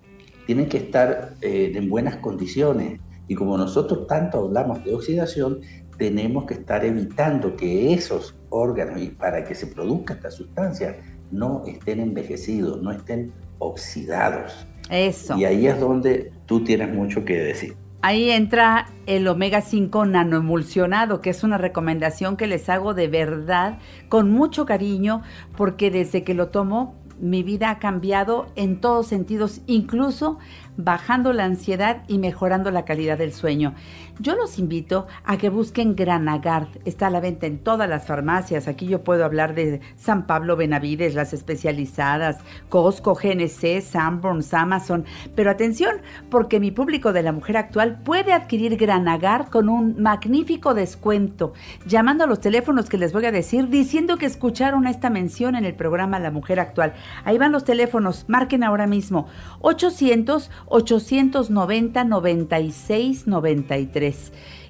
tienen que estar eh, en buenas condiciones. Y como nosotros tanto hablamos de oxidación, tenemos que estar evitando que esos órganos, y para que se produzca esta sustancia, no estén envejecidos, no estén oxidados. Eso. Y ahí es donde tú tienes mucho que decir. Ahí entra el omega 5 nanoemulsionado, que es una recomendación que les hago de verdad, con mucho cariño, porque desde que lo tomo, mi vida ha cambiado en todos sentidos, incluso bajando la ansiedad y mejorando la calidad del sueño. Yo los invito a que busquen Granagard. Está a la venta en todas las farmacias. Aquí yo puedo hablar de San Pablo Benavides, las especializadas, Costco, GNC, Sanborns, Amazon. Pero atención, porque mi público de la mujer actual puede adquirir Granagard con un magnífico descuento, llamando a los teléfonos que les voy a decir, diciendo que escucharon esta mención en el programa La Mujer Actual. Ahí van los teléfonos, marquen ahora mismo 800 890 96 93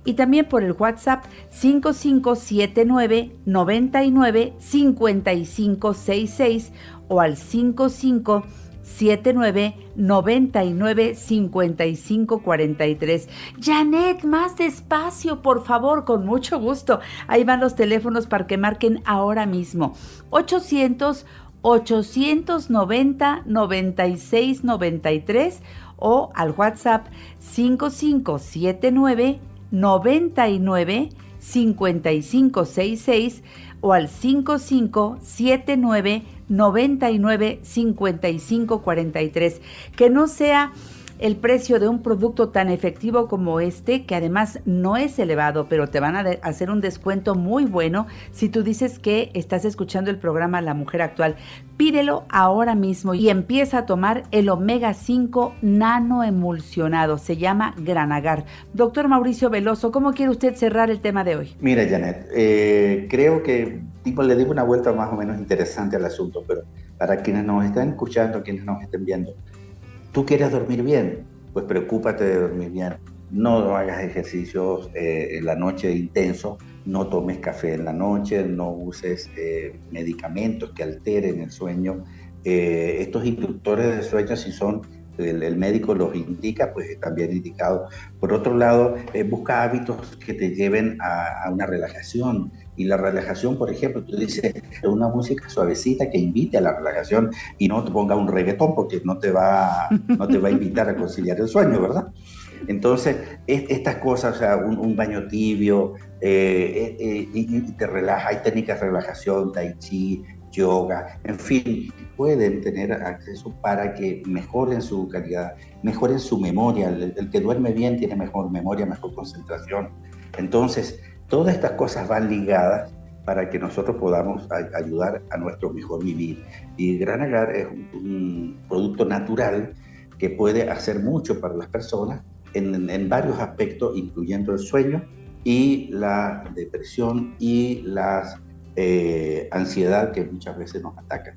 y también por el WhatsApp 5579 99 5566 o al 5579 99 55 43. Janet, más despacio, por favor, con mucho gusto. Ahí van los teléfonos para que marquen ahora mismo. 800 890 96 93 o al WhatsApp 5579 99 5566 o al 5579 99 55 43. Que no sea el precio de un producto tan efectivo como este, que además no es elevado, pero te van a hacer un descuento muy bueno si tú dices que estás escuchando el programa La Mujer Actual. Pídelo ahora mismo y empieza a tomar el omega 5 nanoemulsionado. Se llama Granagar. Doctor Mauricio Veloso, ¿cómo quiere usted cerrar el tema de hoy? Mira, Janet, eh, creo que tipo, le dimos una vuelta más o menos interesante al asunto, pero para quienes nos están escuchando, quienes nos estén viendo, tú quieres dormir bien, pues preocúpate de dormir bien. No hagas ejercicios eh, en la noche intenso, no tomes café en la noche, no uses eh, medicamentos que alteren el sueño. Eh, estos inductores de sueño, si son el, médico los indica, pues están bien indicados. Por otro lado, eh, busca hábitos que te lleven a, una relajación. Y la relajación, por ejemplo, tú dices una música suavecita que invite a la relajación y no te ponga un reggaetón porque no te va, no te va a invitar a conciliar el sueño, ¿verdad? Entonces, es- estas cosas, o sea, un, baño tibio, eh, eh, y te relaja, hay técnicas de relajación, tai chi, yoga, en fin, pueden tener acceso para que mejoren su calidad, mejoren su memoria. El, que duerme bien tiene mejor memoria, mejor concentración. Entonces, todas estas cosas van ligadas para que nosotros podamos ayudar a nuestro mejor vivir. Y Gran Agar es un, un producto natural que puede hacer mucho para las personas en, en varios aspectos, incluyendo el sueño y la depresión y la eh, ansiedad que muchas veces nos atacan.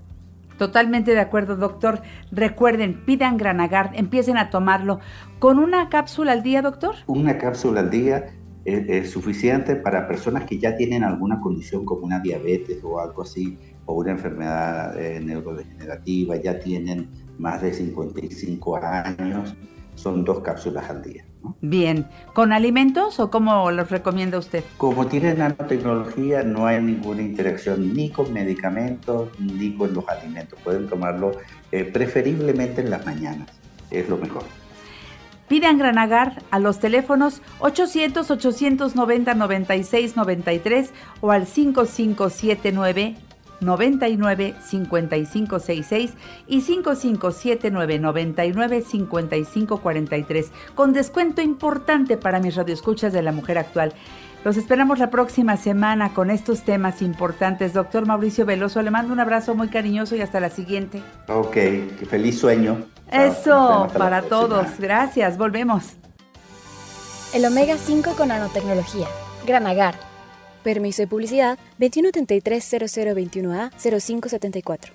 Totalmente de acuerdo, doctor. Recuerden, pidan Granagar, empiecen a tomarlo. ¿Con una cápsula al día, doctor? Una cápsula al día es, es suficiente para personas que ya tienen alguna condición como una diabetes o algo así, o una enfermedad eh, neurodegenerativa, ya tienen más de 55 años, son dos cápsulas al día. Bien. ¿Con alimentos o cómo los recomienda usted? Como tiene nanotecnología, no hay ninguna interacción ni con medicamentos ni con los alimentos. Pueden tomarlo eh, preferiblemente en las mañanas, es lo mejor. Pidan Granagar a los teléfonos 800-890-9693 o al 5579 99 5566 y 5579 99 5543 con descuento importante para mis radioescuchas de la mujer actual. Los esperamos la próxima semana con estos temas importantes. Doctor Mauricio Veloso, le mando un abrazo muy cariñoso y hasta la siguiente. Ok, feliz sueño. Eso, para todos. Gracias, volvemos. El Omega 5 con nanotecnología. Granagar. Permiso de publicidad 2133-0021A 0574.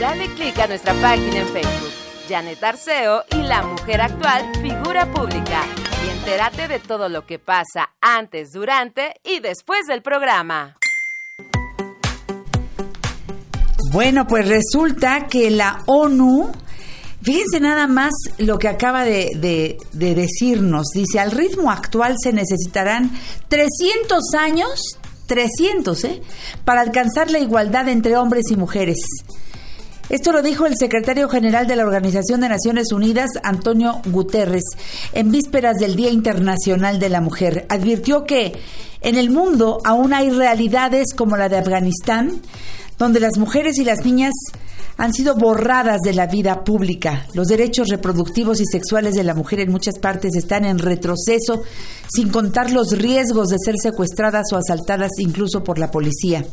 Dale clic a nuestra página en Facebook. Janet Arceo y la mujer actual, figura pública. Y entérate de todo lo que pasa antes, durante y después del programa. Bueno, pues resulta que la ONU, fíjense nada más lo que acaba de, de- de decirnos. Dice, al ritmo actual se necesitarán 300 años, 300, ¿eh? Para alcanzar la igualdad entre hombres y mujeres. Esto lo dijo el secretario general de la Organización de Naciones Unidas, Antonio Guterres, en vísperas del Día Internacional de la Mujer. Advirtió que en el mundo aún hay realidades como la de Afganistán, donde las mujeres y las niñas han sido borradas de la vida pública. Los derechos reproductivos y sexuales de la mujer en muchas partes están en retroceso, sin contar los riesgos de ser secuestradas o asaltadas incluso por la policía.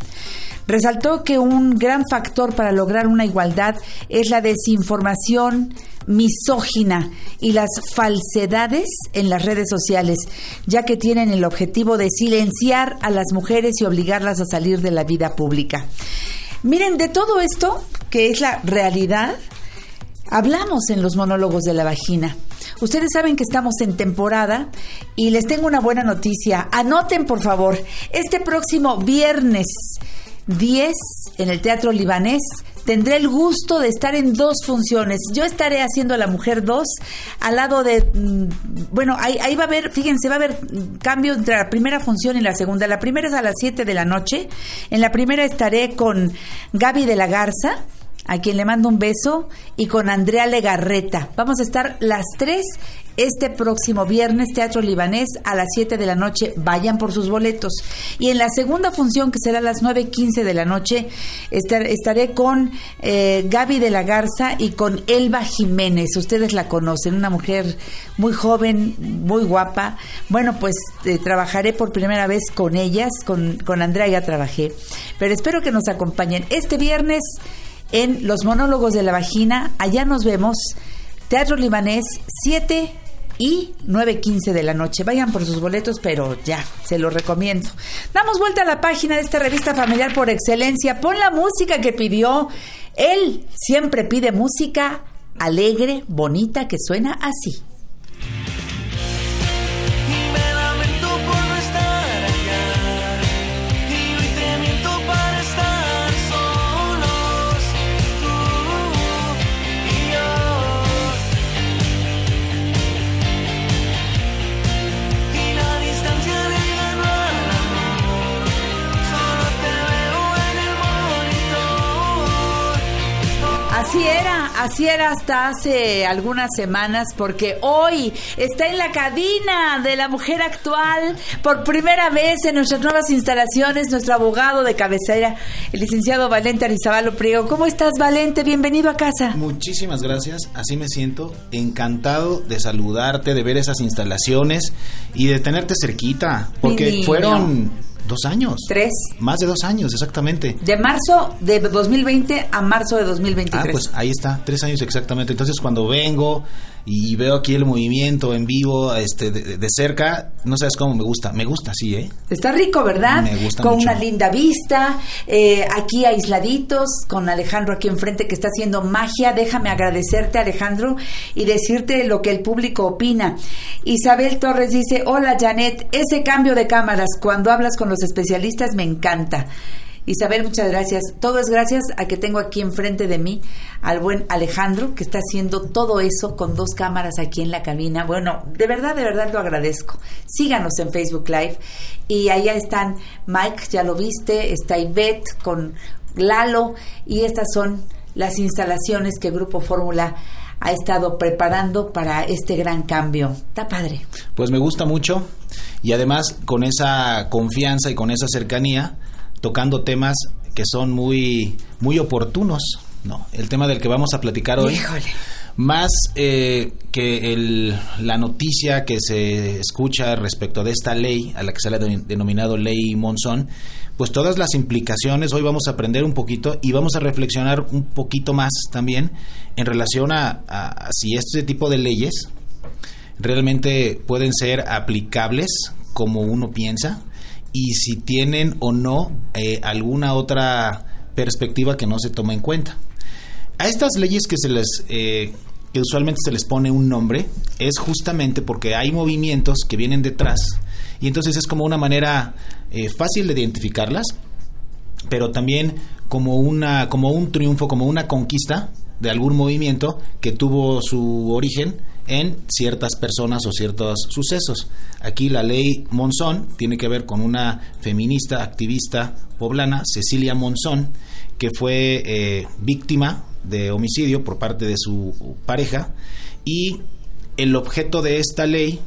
Resaltó que un gran factor para lograr una igualdad es la desinformación misógina y las falsedades en las redes sociales, ya que tienen el objetivo de silenciar a las mujeres y obligarlas a salir de la vida pública. Miren, de todo esto, que es la realidad, hablamos en los monólogos de la vagina. Ustedes saben que estamos en temporada y les tengo una buena noticia. Anoten, por favor, este próximo viernes 10 en el Teatro Libanés tendré el gusto de estar en dos funciones. Yo estaré haciendo La Mujer 2 al lado de... mm, Bueno, ahí, va a haber, fíjense, va a haber cambio entre la primera función y la segunda. La primera es a las 7 de la noche. En la primera estaré con Gaby de la Garza a quien le mando un beso, y con Andrea Legarreta. Vamos a estar las tres este próximo viernes, Teatro Libanés, a las 7 de la noche. Vayan por sus boletos. Y en la segunda función, que será a las 9.15 de la noche, estar- estaré con eh, Gaby de la Garza y con Elba Jiménez. Ustedes la conocen, una mujer muy joven, muy guapa. Bueno, pues eh, trabajaré por primera vez con ellas, con, con Andrea ya trabajé. Pero espero que nos acompañen este viernes en Los Monólogos de la Vagina. Allá nos vemos. Teatro Libanés, 7 y 9.15 de la noche. Vayan por sus boletos, pero ya, se los recomiendo. Damos vuelta a la página de esta revista familiar por excelencia. Pon la música que pidió. Él siempre pide música alegre, bonita, que suena así. Así era, así era hasta hace algunas semanas porque hoy está en la cabina de la mujer actual por primera vez en nuestras nuevas instalaciones nuestro abogado de cabecera, el licenciado Valente Arizabalo Priego. ¿Cómo estás, Valente? Bienvenido a casa. Muchísimas gracias, así me siento encantado de saludarte, de ver esas instalaciones y de tenerte cerquita, porque fueron dos años. Tres. Más de dos años, exactamente. De marzo de 2020 a marzo de 2023. Ah, pues ahí está, tres años exactamente. Entonces cuando vengo y veo aquí el movimiento en vivo, este, de, de cerca, no sabes cómo me gusta. Me gusta, sí, ¿eh? Está rico, ¿verdad? Me gusta Con mucho. una linda vista, eh, aquí aisladitos, con Alejandro aquí enfrente que está haciendo magia. Déjame agradecerte, Alejandro, y decirte lo que el público opina. Isabel Torres dice, hola Janet, ese cambio de cámaras cuando hablas con los especialistas me encanta. Isabel, muchas gracias. Todo es gracias a que tengo aquí enfrente de mí al buen Alejandro, que está haciendo todo eso con dos cámaras aquí en la cabina. Bueno, de verdad, de verdad lo agradezco. Síganos en Facebook Live. Y allá están Mike, ya lo viste, está Ivette con Lalo. Y estas son las instalaciones que Grupo Fórmula ha estado preparando para este gran cambio. Está padre. Pues me gusta mucho y además con esa confianza y con esa cercanía, tocando temas que son muy, muy oportunos. No, el tema del que vamos a platicar hoy. Híjole. Más eh, que el- la noticia que se escucha respecto de esta ley, a la que se le ha de- denominado ley Monzón, pues todas las implicaciones, hoy vamos a aprender un poquito y vamos a reflexionar un poquito más también en relación a, a- a si este tipo de leyes realmente pueden ser aplicables como uno piensa y si tienen o no eh, alguna otra perspectiva que no se toma en cuenta. A estas leyes que se les eh, que usualmente se les pone un nombre es justamente porque hay movimientos que vienen detrás y entonces es como una manera eh, fácil de identificarlas, pero también como una como un triunfo, como una conquista de algún movimiento que tuvo su origen en ciertas personas o ciertos sucesos. Aquí la ley Monzón tiene que ver con una feminista, activista poblana, Cecilia Monzón, que fue eh, víctima de homicidio por parte de su pareja y el objeto de esta ley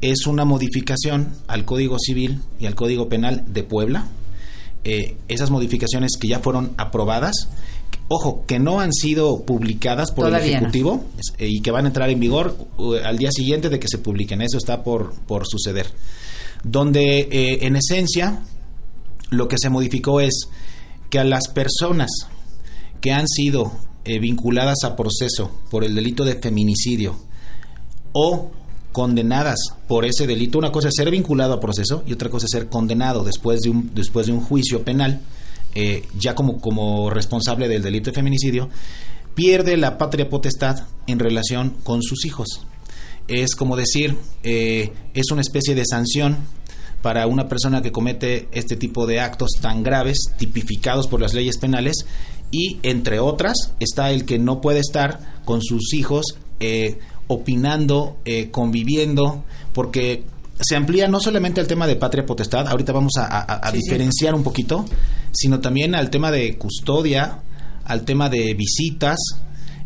es una modificación al Código Civil y al Código Penal de Puebla. Eh, esas modificaciones que ya fueron aprobadas, ojo, que no han sido publicadas por Todavía el. Ejecutivo eh, y que van a entrar en vigor uh, al día siguiente de que se publiquen. Eso está por, por suceder. Donde, eh, en esencia, lo que se modificó es que a las personas que han sido eh, vinculadas a proceso por el delito de feminicidio o condenadas por ese delito, una cosa es ser vinculado a proceso y otra cosa es ser condenado después de un, después de un juicio penal, eh, ya como, como responsable del delito de feminicidio, pierde la patria potestad en relación con sus hijos. Es como decir, eh, es una especie de sanción para una persona que comete este tipo de actos tan graves, tipificados por las leyes penales, y entre otras está el que no puede estar con sus hijos eh, opinando, eh, conviviendo, porque se amplía no solamente al tema de patria potestad, ahorita vamos a, a- a Sí, sí. diferenciar un poquito, sino también al tema de custodia, al tema de visitas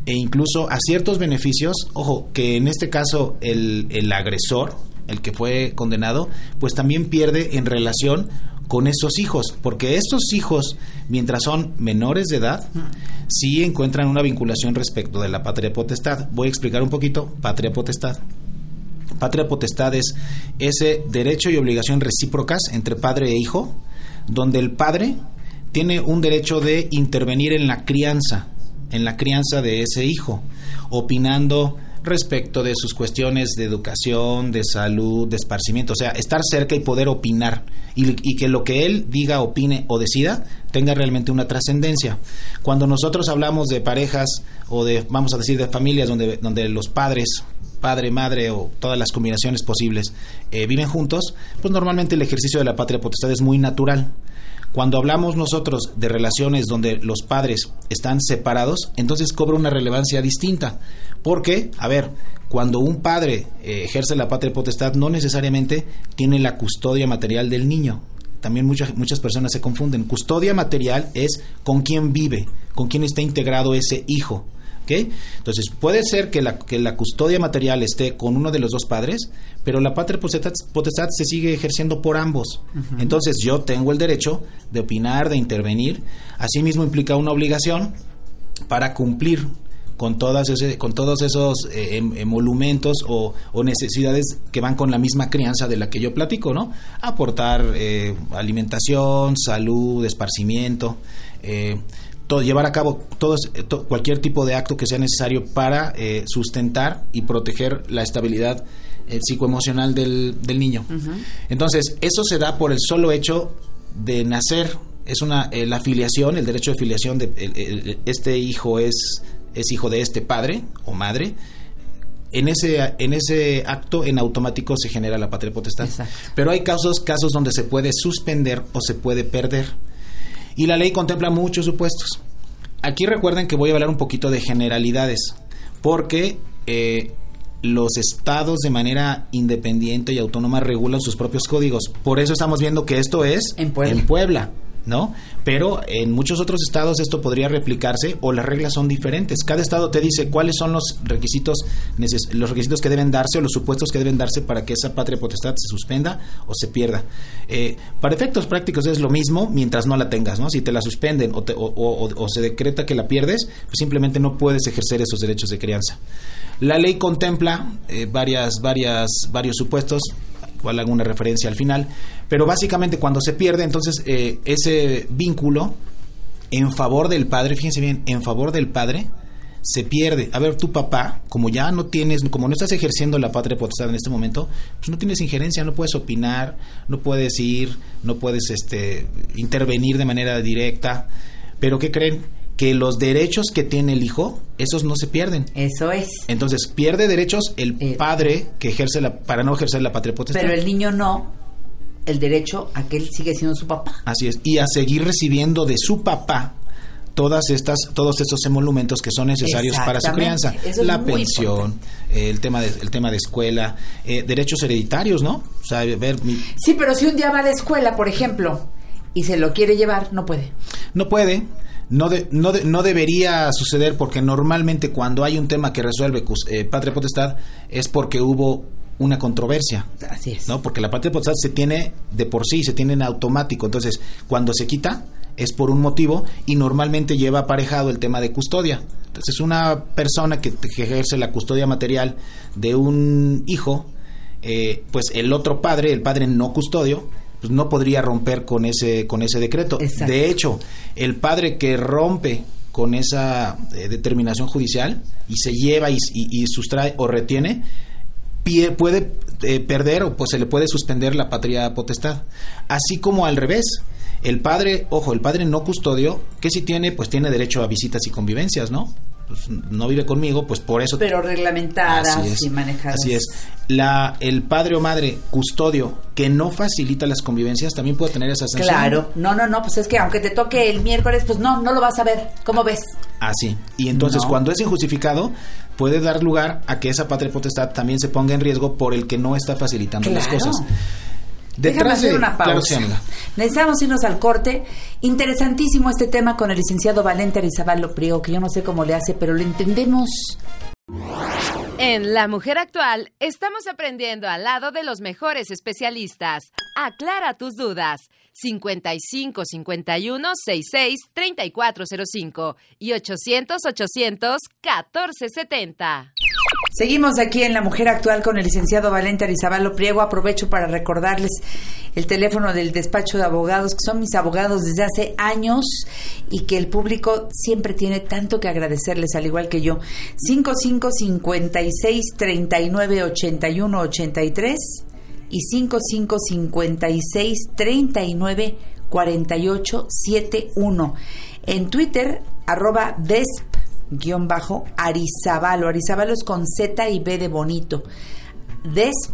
e incluso a ciertos beneficios, ojo, que en este caso el, el agresor, el que fue condenado, pues también pierde en relación con esos hijos, porque estos hijos, mientras son menores de edad, sí encuentran una vinculación respecto de la patria potestad. Voy a explicar un poquito, patria potestad. Patria potestad es ese derecho y obligación recíprocas entre padre e hijo, donde el padre tiene un derecho de intervenir en la crianza, en la crianza de ese hijo, opinando respecto de sus cuestiones de educación, de salud, de esparcimiento, o sea, estar cerca y poder opinar y, que lo que él diga, opine o decida tenga realmente una trascendencia. Cuando nosotros hablamos de parejas o de, vamos a decir, de familias donde, donde los padres padre, madre o todas las combinaciones posibles eh, viven juntos, pues normalmente el ejercicio de la patria potestad es muy natural. Cuando hablamos nosotros de relaciones donde los padres están separados, entonces cobra una relevancia distinta. Porque, a ver, cuando un padre eh, ejerce la patria potestad, no necesariamente tiene la custodia material del niño. También muchas, muchas personas se confunden. Custodia material es con quién vive, con quién está integrado ese hijo. Entonces, puede ser que la, que la custodia material esté con uno de los dos padres, pero la patria potestad, potestad se sigue ejerciendo por ambos. Entonces, yo tengo el derecho de opinar, de intervenir. Asimismo, implica una obligación para cumplir con todas ese, con todos esos eh, em- emolumentos o, o necesidades que van con la misma crianza de la que yo platico, ¿no? Aportar eh, alimentación, salud, esparcimiento, eh, todo, llevar a cabo todos, eh, to- cualquier tipo de acto que sea necesario para sustentar y proteger la estabilidad eh, psicoemocional del, del niño. Entonces, eso se da por el solo hecho de nacer. Es una eh, la filiación, el derecho de filiación de el- el- este hijo es es hijo de este padre o madre. En ese en ese acto en automático se genera la patria potestad. Pero hay casos casos donde se puede suspender o se puede perder. Y la ley contempla muchos supuestos. Aquí recuerden que voy a hablar un poquito de generalidades, porque eh, los estados de manera independiente y autónoma regulan sus propios códigos. Por eso estamos viendo que esto es en Puebla. ¿No? Pero en muchos otros estados esto podría replicarse o las reglas son diferentes. Cada estado te dice cuáles son los requisitos, los requisitos que deben darse o los supuestos que deben darse para que esa patria potestad se suspenda o se pierda. Eh, para efectos prácticos es lo mismo mientras no la tengas, ¿no? Si te la suspenden o, te- o se decreta que la pierdes, pues simplemente no puedes ejercer esos derechos de crianza. La ley contempla eh, varias, varias, varios supuestos, cual alguna referencia al final, pero básicamente cuando se pierde, entonces eh, ese vínculo en favor del padre, fíjense bien, en favor del padre, se pierde. A ver, tu papá, como ya no tienes, como no estás ejerciendo la patria potestad en este momento, pues no tienes injerencia, no puedes opinar, no puedes ir, no puedes este, intervenir de manera directa. Pero ¿qué creen? Que los derechos que tiene el hijo, esos no se pierden. Eso es. Entonces, pierde derechos el padre que ejerce la, para no ejercer la patria potestad. Pero el niño no, el derecho a que él sigue siendo su papá. Así es. Y a seguir recibiendo de su papá todas estas, todos estos emolumentos que son necesarios para su crianza. Eso la pensión, eh, el tema de, el tema de escuela, eh, derechos hereditarios, ¿no? O sea, ver, mi- Sí, pero si un día va a la escuela, por ejemplo, y se lo quiere llevar, no puede. no puede. No, de- no, de- no debería suceder porque normalmente cuando hay un tema que resuelve cus- eh, patria potestad es porque hubo una controversia. Así es. ¿no? Porque la patria potestad se tiene de por sí, se tiene en automático. Entonces, cuando se quita, es por un motivo y normalmente lleva aparejado el tema de custodia. Entonces, una persona que, que ejerce la custodia material de un hijo, eh, pues el otro padre, el padre no custodio, pues no podría romper con ese, con ese decreto. Exacto. De hecho, el padre que rompe con esa eh, determinación judicial y se lleva y, y- y sustrae o retiene, pie- puede eh, perder o pues se le puede suspender la patria potestad. Así como al revés, el padre, ojo, el padre no custodio, que si tiene, pues tiene derecho a visitas y convivencias, ¿no? Pues, no vive conmigo, pues por eso Pero es. y manejadas. Así es. La, el padre o madre custodio que no facilita las convivencias también puede tener esa sanción. Claro, no, no, no, pues es que aunque te toque el miércoles, pues no, no lo vas a ver. ¿Cómo ves? Así. Y entonces, No. cuando es injustificado, puede dar lugar a que esa patria potestad también se ponga en riesgo por el que no está facilitando las cosas. Déjame hacer una pausa. Claro. Necesitamos irnos al corte. Interesantísimo este tema con el licenciado Valente Arizabal Priego, que yo no sé cómo le hace, pero lo entendemos. En La Mujer Actual estamos aprendiendo al lado de los mejores especialistas. Aclara tus dudas. 55 51 66 3405 y 800 800 1470. Seguimos aquí en La Mujer Actual con el licenciado Valente Arizabal Priego. Aprovecho para recordarles el teléfono del despacho de abogados, que son mis abogados desde hace años y que el público siempre tiene tanto que agradecerles, al igual que yo. 55 56 39 81 83 y 55 56 39 48 71. En Twitter, arroba desp guion bajo Arizabalo. Arizabalo es con Z y B de bonito. Desp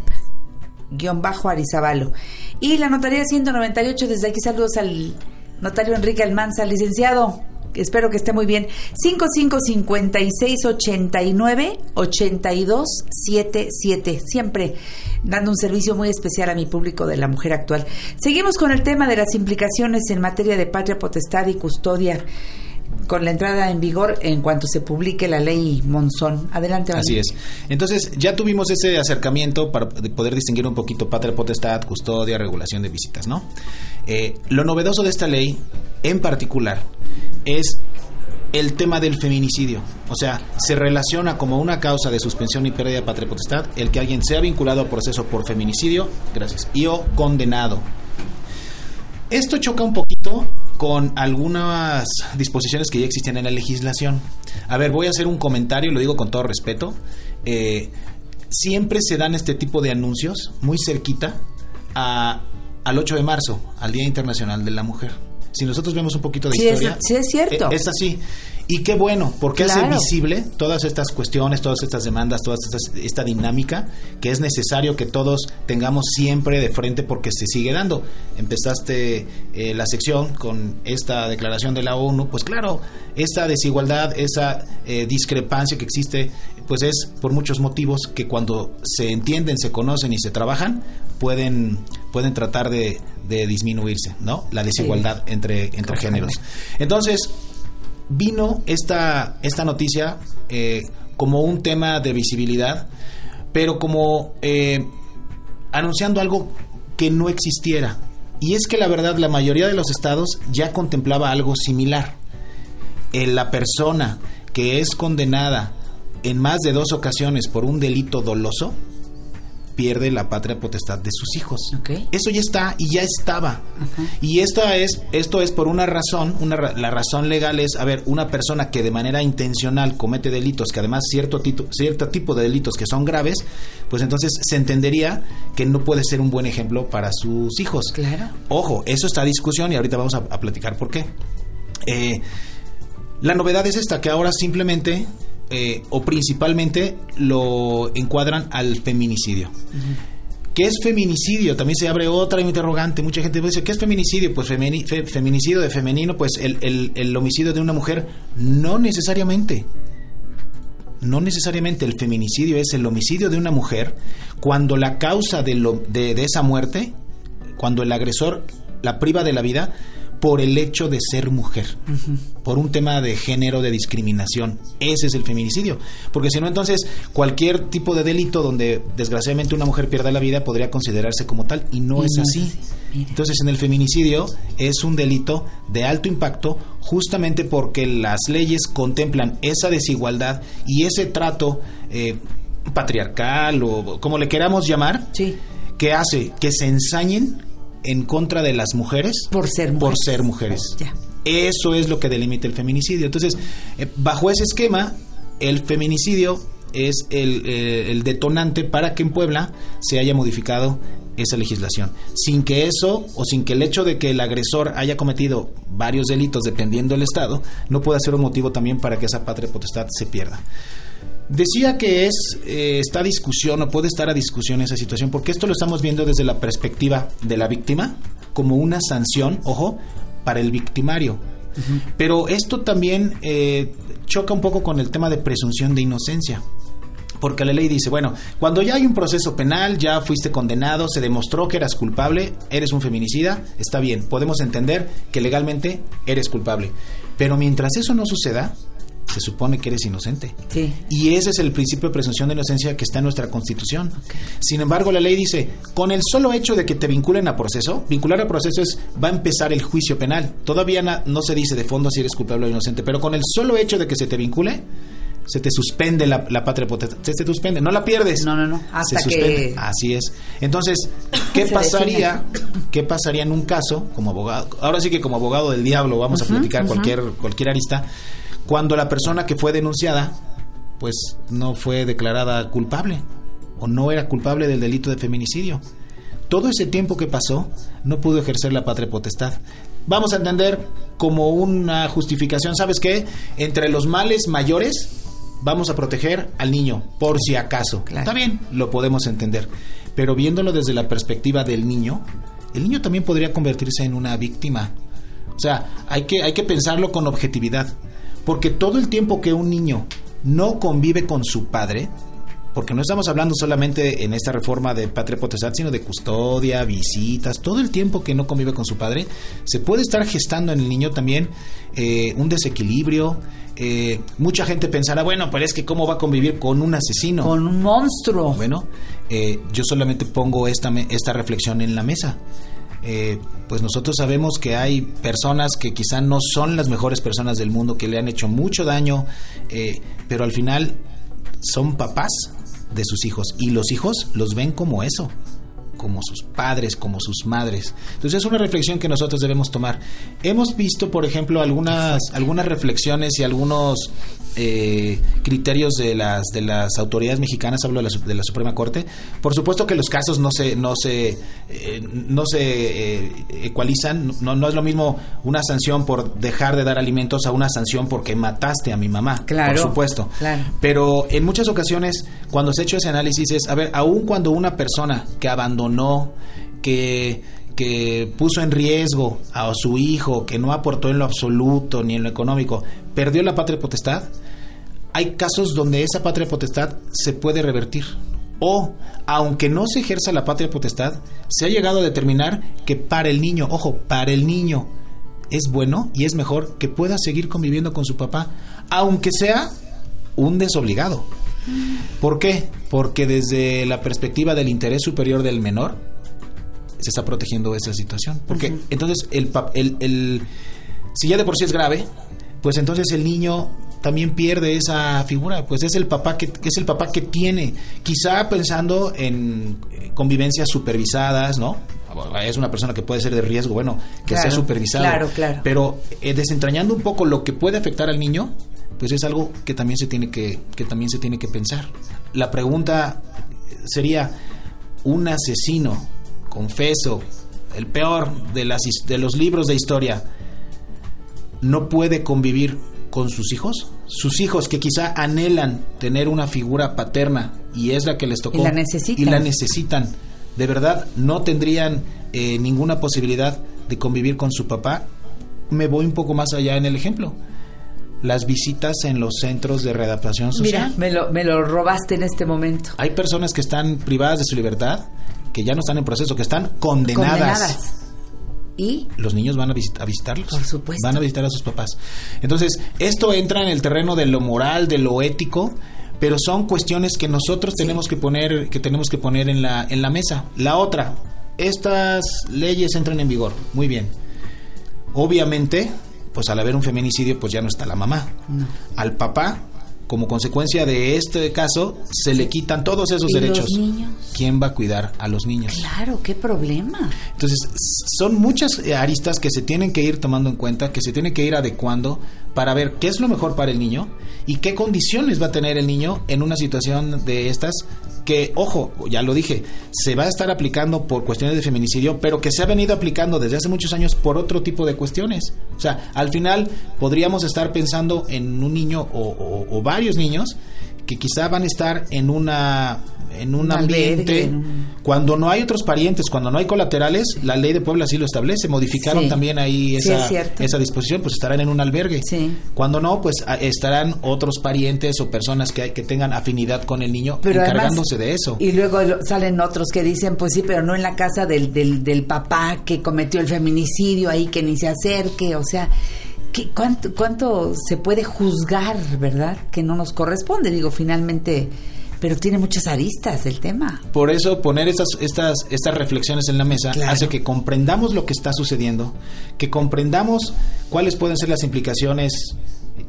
guion bajo Arizabalo. Y la notaría 198, desde aquí saludos al notario Enrique Almanza, licenciado. Espero que esté muy bien. 5556898277. Siempre dando un servicio muy especial a mi público de la mujer actual. Seguimos con el tema de las implicaciones en materia de patria potestad y custodia. Con la entrada en vigor en cuanto se publique la ley Monzón. Adelante. Así es. Entonces, ya tuvimos ese acercamiento para de poder distinguir un poquito patria potestad, custodia, regulación de visitas, ¿no? Eh, lo novedoso de esta ley, en particular, es el tema del feminicidio. O sea, se relaciona como una causa de suspensión y pérdida de patria potestad el que alguien sea vinculado a proceso por feminicidio, gracias, y o condenado. Esto choca un poquito con algunas disposiciones que ya existían en la legislación. A ver, voy a hacer un comentario, lo digo con todo respeto. Eh, siempre se dan este tipo de anuncios muy cerquita a- al 8 de marzo, al Día Internacional de la Mujer. Si nosotros vemos un poquito de Sí, es- historia, sí es cierto. eh, es así. Y qué bueno, porque hace visible todas estas cuestiones, todas estas demandas, toda esta dinámica que es necesario que todos tengamos siempre de frente porque se sigue dando. Empezaste eh, la sección con esta declaración de la ONU, pues claro, esta desigualdad, esa eh, discrepancia que existe, pues es por muchos motivos que cuando se entienden, se conocen y se trabajan, pueden, pueden tratar de, de disminuirse, ¿no? La desigualdad entre, entre géneros. Entonces, vino esta, esta noticia eh, como un tema de visibilidad, pero como eh, anunciando algo que no existiera. Y es que la verdad la mayoría de los estados ya contemplaba algo similar. Eh, la persona que es condenada en más de dos ocasiones por un delito doloso pierde la patria potestad de sus hijos. Eso ya está y ya estaba. Y esto es, esto es por una razón, una, la razón legal es, a ver, una persona que de manera intencional comete delitos, que además cierto, tito- cierto tipo de delitos que son graves, pues entonces se entendería que no puede ser un buen ejemplo para sus hijos. Claro. Ojo, eso está a discusión y ahorita vamos a, a platicar por qué. Eh, la novedad es esta, que ahora simplemente eh, o principalmente lo encuadran al feminicidio. ¿Qué es feminicidio? También se abre otra interrogante. Mucha gente dice, ¿qué es feminicidio? Pues femini- fe- feminicidio de femenino, pues el, homicidio de una mujer. No necesariamente. No necesariamente el feminicidio es el homicidio de una mujer cuando la causa de esa muerte, cuando el agresor la priva de la vida por el hecho de ser mujer por un tema de género, de discriminación. Ese es el feminicidio. Porque si no, entonces cualquier tipo de delito donde desgraciadamente una mujer pierda la vida podría considerarse como tal y no Y es no es así. Entonces en el feminicidio es un delito de alto impacto justamente porque las leyes contemplan esa desigualdad y ese trato eh, patriarcal o como le queramos llamar, que hace que se ensañen en contra de las mujeres por ser mujeres. Por ser mujeres. Eso es lo que delimita el feminicidio. Entonces, eh, bajo ese esquema, el feminicidio es el, eh, el detonante para que en Puebla se haya modificado esa legislación. Sin que eso, o sin que el hecho de que el agresor haya cometido varios delitos, dependiendo del Estado, no pueda ser un motivo también para que esa patria potestad se pierda. Decía que es eh, esta discusión o puede estar a discusión esa situación porque esto lo estamos viendo desde la perspectiva de la víctima como una sanción, ojo, para el victimario. Pero esto también eh, choca un poco con el tema de presunción de inocencia. Porque la ley dice, bueno, cuando ya hay un proceso penal, ya fuiste condenado, se demostró que eras culpable, eres un feminicida, está bien, podemos entender que legalmente eres culpable. Pero mientras eso no suceda, se supone que eres inocente. Sí. Y ese es el principio de presunción de inocencia que está en nuestra Constitución. Sin embargo, la ley dice, con el solo hecho de que te vinculen a proceso, vincular a proceso es, va a empezar el juicio penal. Todavía na- no se dice de fondo si eres culpable o inocente, pero con el solo hecho de que se te vincule, se te suspende la, la patria potestad. Se te suspende, no la pierdes. No, no, no. Hasta se suspende. que- Así es. Entonces, ¿qué pasaría? ¿Qué pasaría en un caso como abogado? Ahora sí que como abogado del diablo vamos a platicar cualquier cualquier arista cuando la persona que fue denunciada pues no fue declarada culpable o no era culpable del delito de feminicidio. Todo ese tiempo que pasó no pudo ejercer la patria potestad. Vamos a entender como una justificación, ¿sabes qué? Entre los males mayores vamos a proteger al niño, por si acaso. Está bien, lo podemos entender. Pero viéndolo desde la perspectiva del niño, el niño también podría convertirse en una víctima. O sea, hay que, hay que pensarlo con objetividad. Porque todo el tiempo que un niño no convive con su padre, porque no estamos hablando solamente en esta reforma de patria potestad, sino de custodia, visitas, todo el tiempo que no convive con su padre, se puede estar gestando en el niño también eh, un desequilibrio. eh, mucha gente pensará, bueno, pero es que cómo va a convivir con un asesino. Con un monstruo. Bueno, eh, yo solamente pongo esta, esta reflexión en la mesa. Eh, pues nosotros sabemos que hay personas que quizá no son las mejores personas del mundo, que le han hecho mucho daño, eh, pero al final son papás de sus hijos y los hijos los ven como eso, como sus padres, como sus madres. Entonces es una reflexión que nosotros debemos tomar. Hemos visto, por ejemplo, algunas, algunas reflexiones y algunos eh, criterios de las, de las autoridades mexicanas, hablo de la, de la Suprema Corte. Por supuesto que los casos no se, no se, eh, no se eh, ecualizan, no, no es lo mismo una sanción por dejar de dar alimentos a una sanción porque mataste a mi mamá. Claro, Por supuesto. claro. Pero en muchas ocasiones, cuando se ha hecho ese análisis, es, a ver, aun cuando una persona que abandonó, que, que puso en riesgo a su hijo, que no aportó en lo absoluto ni en lo económico, perdió la patria potestad, hay casos donde esa patria potestad se puede revertir. O, aunque no se ejerza la patria potestad, se ha llegado a determinar que para el niño, ojo, para el niño es bueno y es mejor que pueda seguir conviviendo con su papá, aunque sea un desobligado. ¿Por qué? Porque desde la perspectiva del interés superior del menor se está protegiendo esa situación. Porque entonces el, el- si ya de por sí es grave, pues entonces el niño también pierde esa figura, pues es el papá que es el papá que tiene, quizá pensando en eh, convivencias supervisadas, ¿no? Es una persona que puede ser de riesgo, bueno, que Claro, sea supervisado. claro, claro. Pero eh, desentrañando un poco lo que puede afectar al niño, pues es algo que también se tiene que, que también se tiene que pensar. La pregunta sería, un asesino, confeso, el peor de, las, de los libros de historia, no puede convivir con sus hijos? Sus hijos que quizá anhelan tener una figura paterna y es la que les tocó. Y la necesitan. Y la necesitan. De verdad, no tendrían eh, ninguna posibilidad de convivir con su papá. Me voy un poco más allá en el ejemplo. Las visitas en los centros de readaptación social. Mira, me lo, me lo robaste en este momento. Hay personas que están privadas de su libertad, que ya no están en proceso, que están condenadas. Condenadas. Y Los niños van a, visit- a visitarlos. Por supuesto. Van a visitar a sus papás. Entonces, esto entra en el terreno de lo moral, de lo ético, pero son cuestiones que nosotros tenemos que poner, que tenemos que poner en la, en la mesa. La otra, estas leyes entran en vigor. Muy bien. Obviamente, pues al haber un feminicidio, pues ya no está la mamá. Al papá, como consecuencia de este caso, se le quitan todos esos ¿Y los derechos. niños? ¿Quién va a cuidar a los niños? claro, qué problema. Entonces, son muchas aristas que se tienen que ir tomando en cuenta, que se tienen que ir adecuando para ver qué es lo mejor para el niño y qué condiciones va a tener el niño en una situación de estas que, ojo, ya lo dije, se va a estar aplicando por cuestiones de feminicidio, pero que se ha venido aplicando desde hace muchos años por otro tipo de cuestiones. O sea, al final podríamos estar pensando en un niño o, o- varios niños que quizá van a estar en una en un, Un ambiente albergue, cuando no hay otros parientes, cuando no hay colaterales, la ley de Puebla sí lo establece, modificaron Sí. también ahí Sí, esa, es esa disposición, pues estarán en un albergue. Sí. Cuando no, pues a- estarán otros parientes o personas que, hay- que tengan afinidad con el niño Pero además- encargándose de eso. Y luego salen otros que dicen, pues sí, pero no en la casa del, del, del papá que cometió el feminicidio, ahí que ni se acerque, o sea, ¿qué, cuánto, ¿cuánto se puede juzgar, verdad? Que no nos corresponde, digo, finalmente, pero tiene muchas aristas el tema. Por eso poner estas, estas, estas reflexiones en la mesa Claro. hace que comprendamos lo que está sucediendo, que comprendamos cuáles pueden ser las implicaciones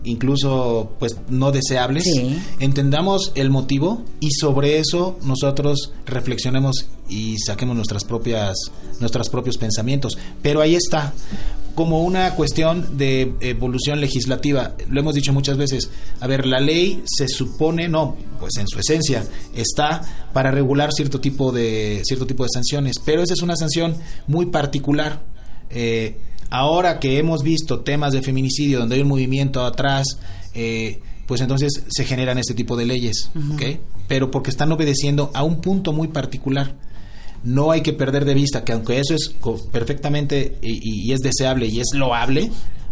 incluso pues no deseables, Sí. entendamos el motivo y sobre eso nosotros reflexionemos y saquemos nuestras propias nuestros propios pensamientos. Pero ahí está como una cuestión de evolución legislativa. Lo hemos dicho muchas veces. A ver, la ley se supone, no, pues en su esencia está para regular cierto tipo de cierto tipo de sanciones, pero esa es una sanción muy particular. Eh, ahora que hemos visto temas de feminicidio donde hay un movimiento atrás, eh, pues entonces se generan este tipo de leyes, ¿ok? Pero porque están obedeciendo a un punto muy particular. No hay que perder de vista que aunque eso es perfectamente y, y es deseable y es loable,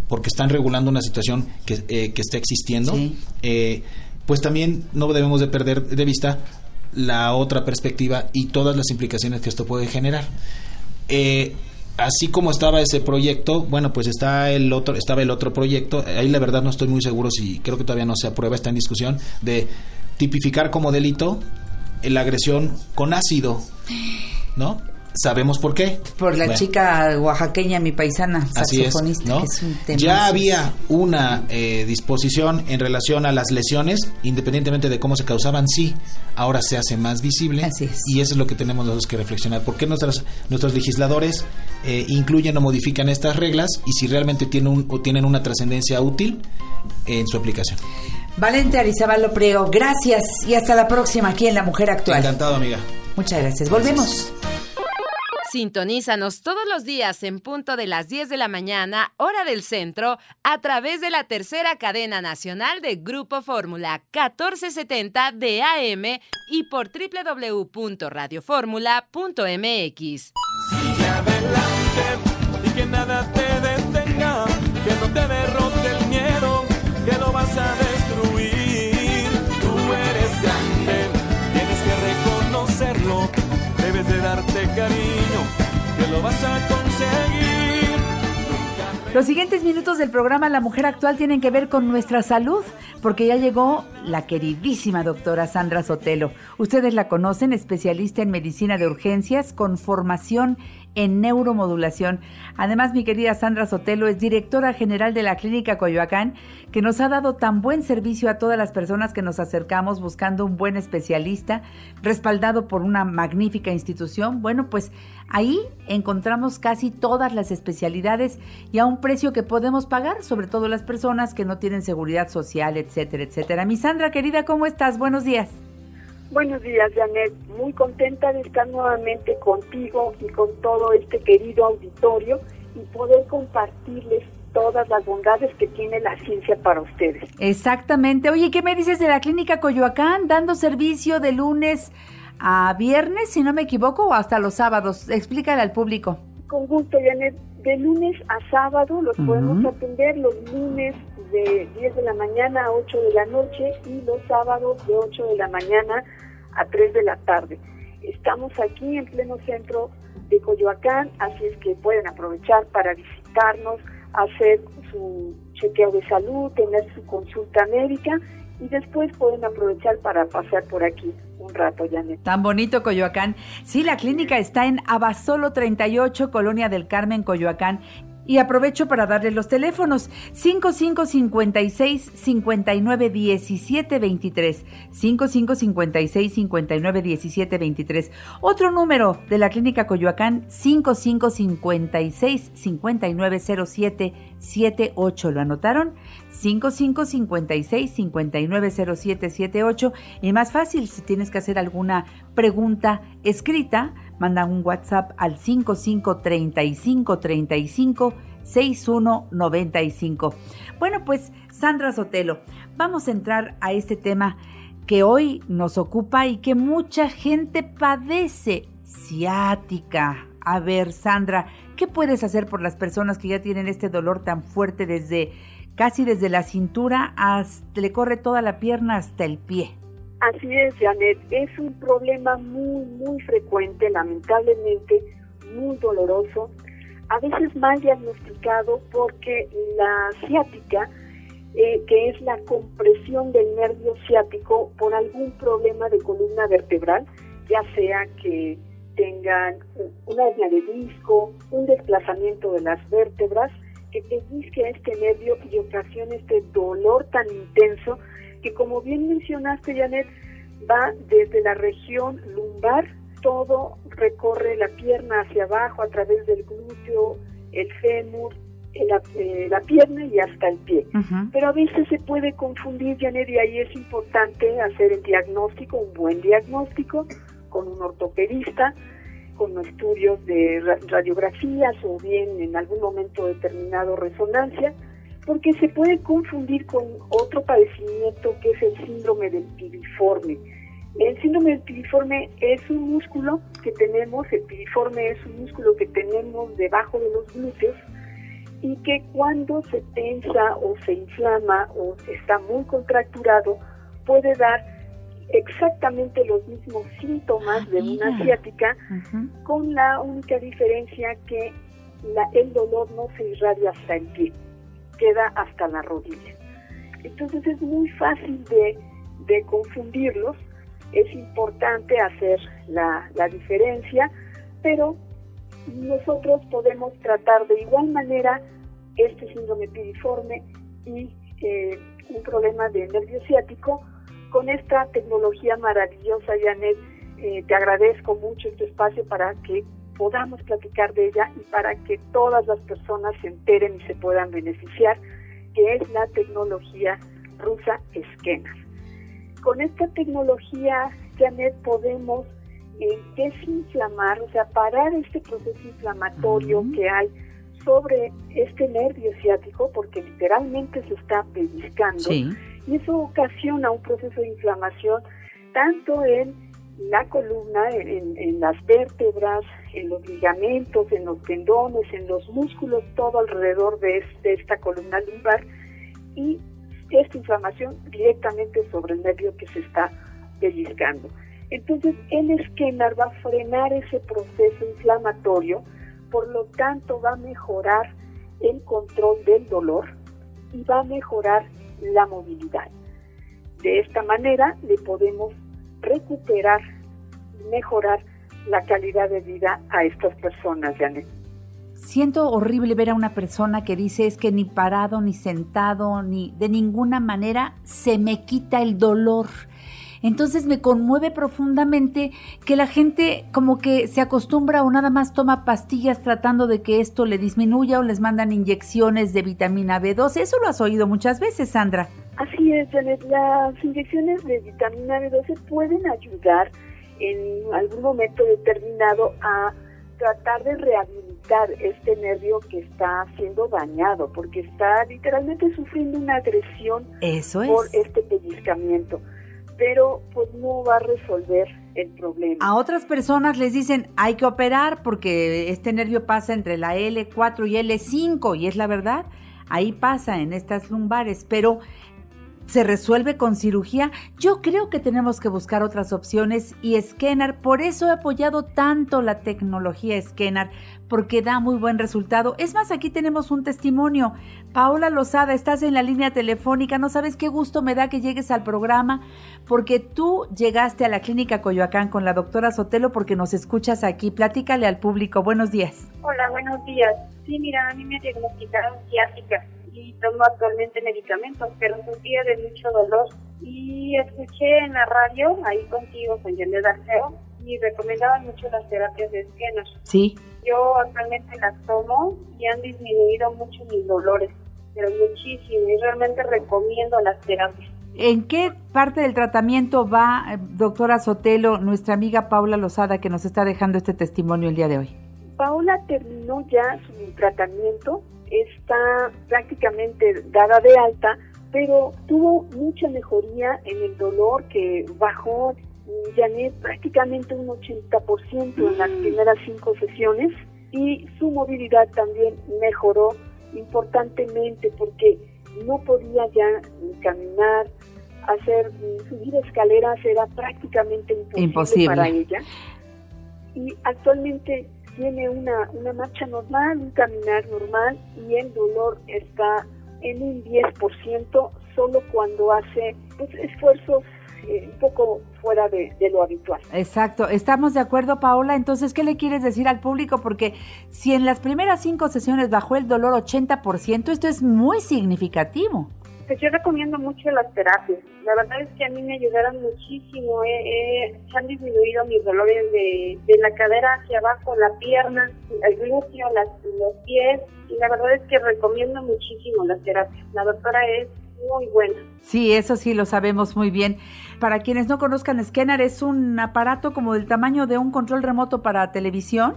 porque están regulando una situación que, eh, que está existiendo, Sí. eh, pues también no debemos de perder de vista la otra perspectiva y todas las implicaciones que esto puede generar. Eh, así como estaba ese proyecto, bueno, pues está el otro, estaba el otro proyecto. Ahí la verdad no estoy muy seguro si creo que todavía no se aprueba, está en discusión de tipificar como delito la agresión con ácido, ¿no? Sabemos por qué. Por la Bueno. chica oaxaqueña, mi paisana, Así es, saxofonista, ¿no? que es un tema. Ya había una eh, disposición en relación a las lesiones, independientemente de cómo se causaban, sí, ahora se hace más visible y eso es lo que tenemos nosotros que reflexionar. ¿Por qué nuestros, nuestros legisladores eh, incluyen o modifican estas reglas y si realmente tienen, un- o tienen una trascendencia útil en su aplicación? Valente Arizabalo Priego, gracias y hasta la próxima aquí en La Mujer Actual. Encantado, amiga. Muchas gracias. Volvemos. Sintonízanos todos los días en punto de las 10 de la mañana, hora del centro, a través de la tercera cadena nacional de Grupo Fórmula 1470 de AM y por www.radioformula.mx. Sigue adelante y que nada Los siguientes minutos del programa La Mujer Actual tienen que ver con nuestra salud, porque ya llegó la queridísima doctora Sandra Sotelo. Ustedes la conocen, especialista en medicina de urgencias con formación en neuromodulación. Además, mi querida Sandra Sotelo es directora general de la Clínica Coyoacán, que nos ha dado tan buen servicio a todas las personas que nos acercamos buscando un buen especialista, respaldado por una magnífica institución. Bueno, pues ahí encontramos casi todas las especialidades y a un precio que podemos pagar, sobre todo las personas que no tienen seguridad social, etcétera, etcétera. Mi Sandra, querida, ¿cómo estás? Buenos días. Buenos días, Janet. Muy contenta de estar nuevamente contigo y con todo este querido auditorio y poder compartirles todas las bondades que tiene la ciencia para ustedes. Exactamente. Oye, ¿qué me dices de la Clínica Coyoacán? Dando servicio de lunes a viernes, si no me equivoco, o hasta los sábados. Explícale al público. Con gusto, Janet. De lunes a sábado los podemos atender los lunes de 10 de la mañana a 8 de la noche y los sábados de 8 de la mañana a 3 de la tarde. Estamos aquí en pleno centro de Coyoacán, así es que pueden aprovechar para visitarnos, hacer su chequeo de salud, tener su consulta médica y después pueden aprovechar para pasar por aquí un rato, Janet. Tan bonito Coyoacán. Sí, la clínica está en Abasolo 38, Colonia del Carmen, Coyoacán. Y aprovecho para darles los teléfonos 5556 59 17 23 5556 59 17 23 Otro número de la clínica Coyoacán 5556 59 07 78 ¿Lo anotaron? 5556 59 07 78 y más fácil si tienes que hacer alguna pregunta escrita manda un WhatsApp al 55 35 35 61 95. Bueno, pues Sandra Sotelo, vamos a entrar a este tema que hoy nos ocupa y que mucha gente padece, ciática. A ver, Sandra, ¿qué puedes hacer por las personas que ya tienen este dolor tan fuerte desde casi desde la cintura hasta le corre toda la pierna hasta el pie? Así es, Janet. Es un problema muy, muy frecuente, lamentablemente, muy doloroso, a veces mal diagnosticado porque la ciática, eh, que es la compresión del nervio ciático por algún problema de columna vertebral, ya sea que tengan una hernia de disco, un desplazamiento de las vértebras, que pellizque este nervio y ocasione este dolor tan intenso que como bien mencionaste, Janet, va desde la región lumbar, todo recorre la pierna hacia abajo a través del glúteo, el fémur, la, eh, la pierna y hasta el pie. Pero a veces se puede confundir, Janet, y ahí es importante hacer el diagnóstico, un buen diagnóstico, con un ortopedista, con estudios de ra- radiografías o bien en algún momento determinado resonancia, porque se puede confundir con otro padecimiento que es el síndrome del piriforme. El síndrome del piriforme es un músculo que tenemos, el piriforme es un músculo que tenemos debajo de los glúteos y que cuando se tensa o se inflama o está muy contracturado puede dar exactamente los mismos síntomas de una mira. ciática, Ujú. con la única diferencia que la- el dolor no se irradia hasta el pie, queda hasta la rodilla. Entonces es muy fácil de, de confundirlos, es importante hacer la, la diferencia, pero nosotros podemos tratar de igual manera este síndrome piriforme y eh, un problema de nervio ciático con esta tecnología maravillosa, Janet. eh, te agradezco mucho este espacio para que podamos platicar de ella y para que todas las personas se enteren y se puedan beneficiar, que es la tecnología rusa Scanner. Con esta tecnología, Janet, podemos eh, desinflamar, o sea, parar este proceso inflamatorio que hay sobre este nervio ciático, porque literalmente se está pellizcando, Sí. y eso ocasiona un proceso de inflamación tanto en la columna, en, en- las vértebras, en los ligamentos, en los tendones, en los músculos, todo alrededor de, es- de esta columna lumbar, y esta inflamación directamente sobre el nervio que se está pellizcando. Entonces, el esquenar va a frenar ese proceso inflamatorio, por lo tanto va a mejorar el control del dolor y va a mejorar la movilidad. De esta manera le podemos recuperar y mejorar la calidad de vida a estas personas, Janet. Siento horrible ver a una persona que dice es que ni parado, ni sentado, ni de ninguna manera se me quita el dolor. Entonces me conmueve profundamente que la gente como que se acostumbra o nada más toma pastillas tratando de que esto le disminuya o les mandan inyecciones de vitamina B12. Eso lo has oído muchas veces, Sandra. Así es, Janet, las inyecciones de vitamina B12 pueden ayudar en algún momento determinado a tratar de rehabilitar este nervio que está siendo dañado, porque está literalmente sufriendo una agresión Eso por es. este pellizcamiento, pero pues no va a resolver el problema. A otras personas les dicen hay que operar porque este nervio pasa entre la L4 y L5 y es la verdad, ahí pasa en estas lumbares, pero se resuelve con cirugía. Yo creo que tenemos que buscar otras opciones y Scanner, por eso he apoyado tanto la tecnología Scanner, porque da muy buen resultado. Es más, aquí tenemos un testimonio. Paola Lozada, estás en la línea telefónica, no sabes qué gusto me da que llegues al programa, porque tú llegaste a la clínica Coyoacán con la doctora Sotelo porque nos escuchas aquí. Platícale al público. Buenos días. Hola, buenos días. Sí, mira, a mí me diagnosticaron ciática y tomo actualmente medicamentos, pero sufría de mucho dolor. Y escuché en la radio, ahí contigo, con Janet Arceo, y recomendaban mucho las terapias de esquenas. Sí. Yo actualmente las tomo y han disminuido mucho mis dolores, pero muchísimo, y realmente recomiendo las terapias. ¿En qué parte del tratamiento va, eh, doctora Sotelo, nuestra amiga Paula Lozada, que nos está dejando este testimonio el día de hoy? Paola terminó ya su tratamiento, está prácticamente dada de alta, pero tuvo mucha mejoría en el dolor que bajó, Janet, prácticamente un 80% en las primeras cinco sesiones y su movilidad también mejoró importantemente porque no podía ya caminar, hacer subir escaleras era prácticamente imposible, Imposible. para ella y actualmente tiene una, una marcha normal, un caminar normal y el dolor está en un 10% solo cuando hace pues, esfuerzos eh, un poco fuera de, lo habitual. Exacto, estamos de acuerdo, Paola. Entonces, ¿qué le quieres decir al público? Porque si en las primeras cinco sesiones bajó el dolor 80%, esto es muy significativo. Pues yo recomiendo mucho las terapias. La verdad es que a mí me ayudaron muchísimo. eh, eh, han disminuido mis dolores de, de la cadera hacia abajo, la pierna, el glúteo, los pies. Y la verdad es que recomiendo muchísimo las terapias. La doctora es muy buena. Sí, eso sí lo sabemos muy bien. Para quienes no conozcan, Scanner es un aparato como del tamaño de un control remoto para televisión.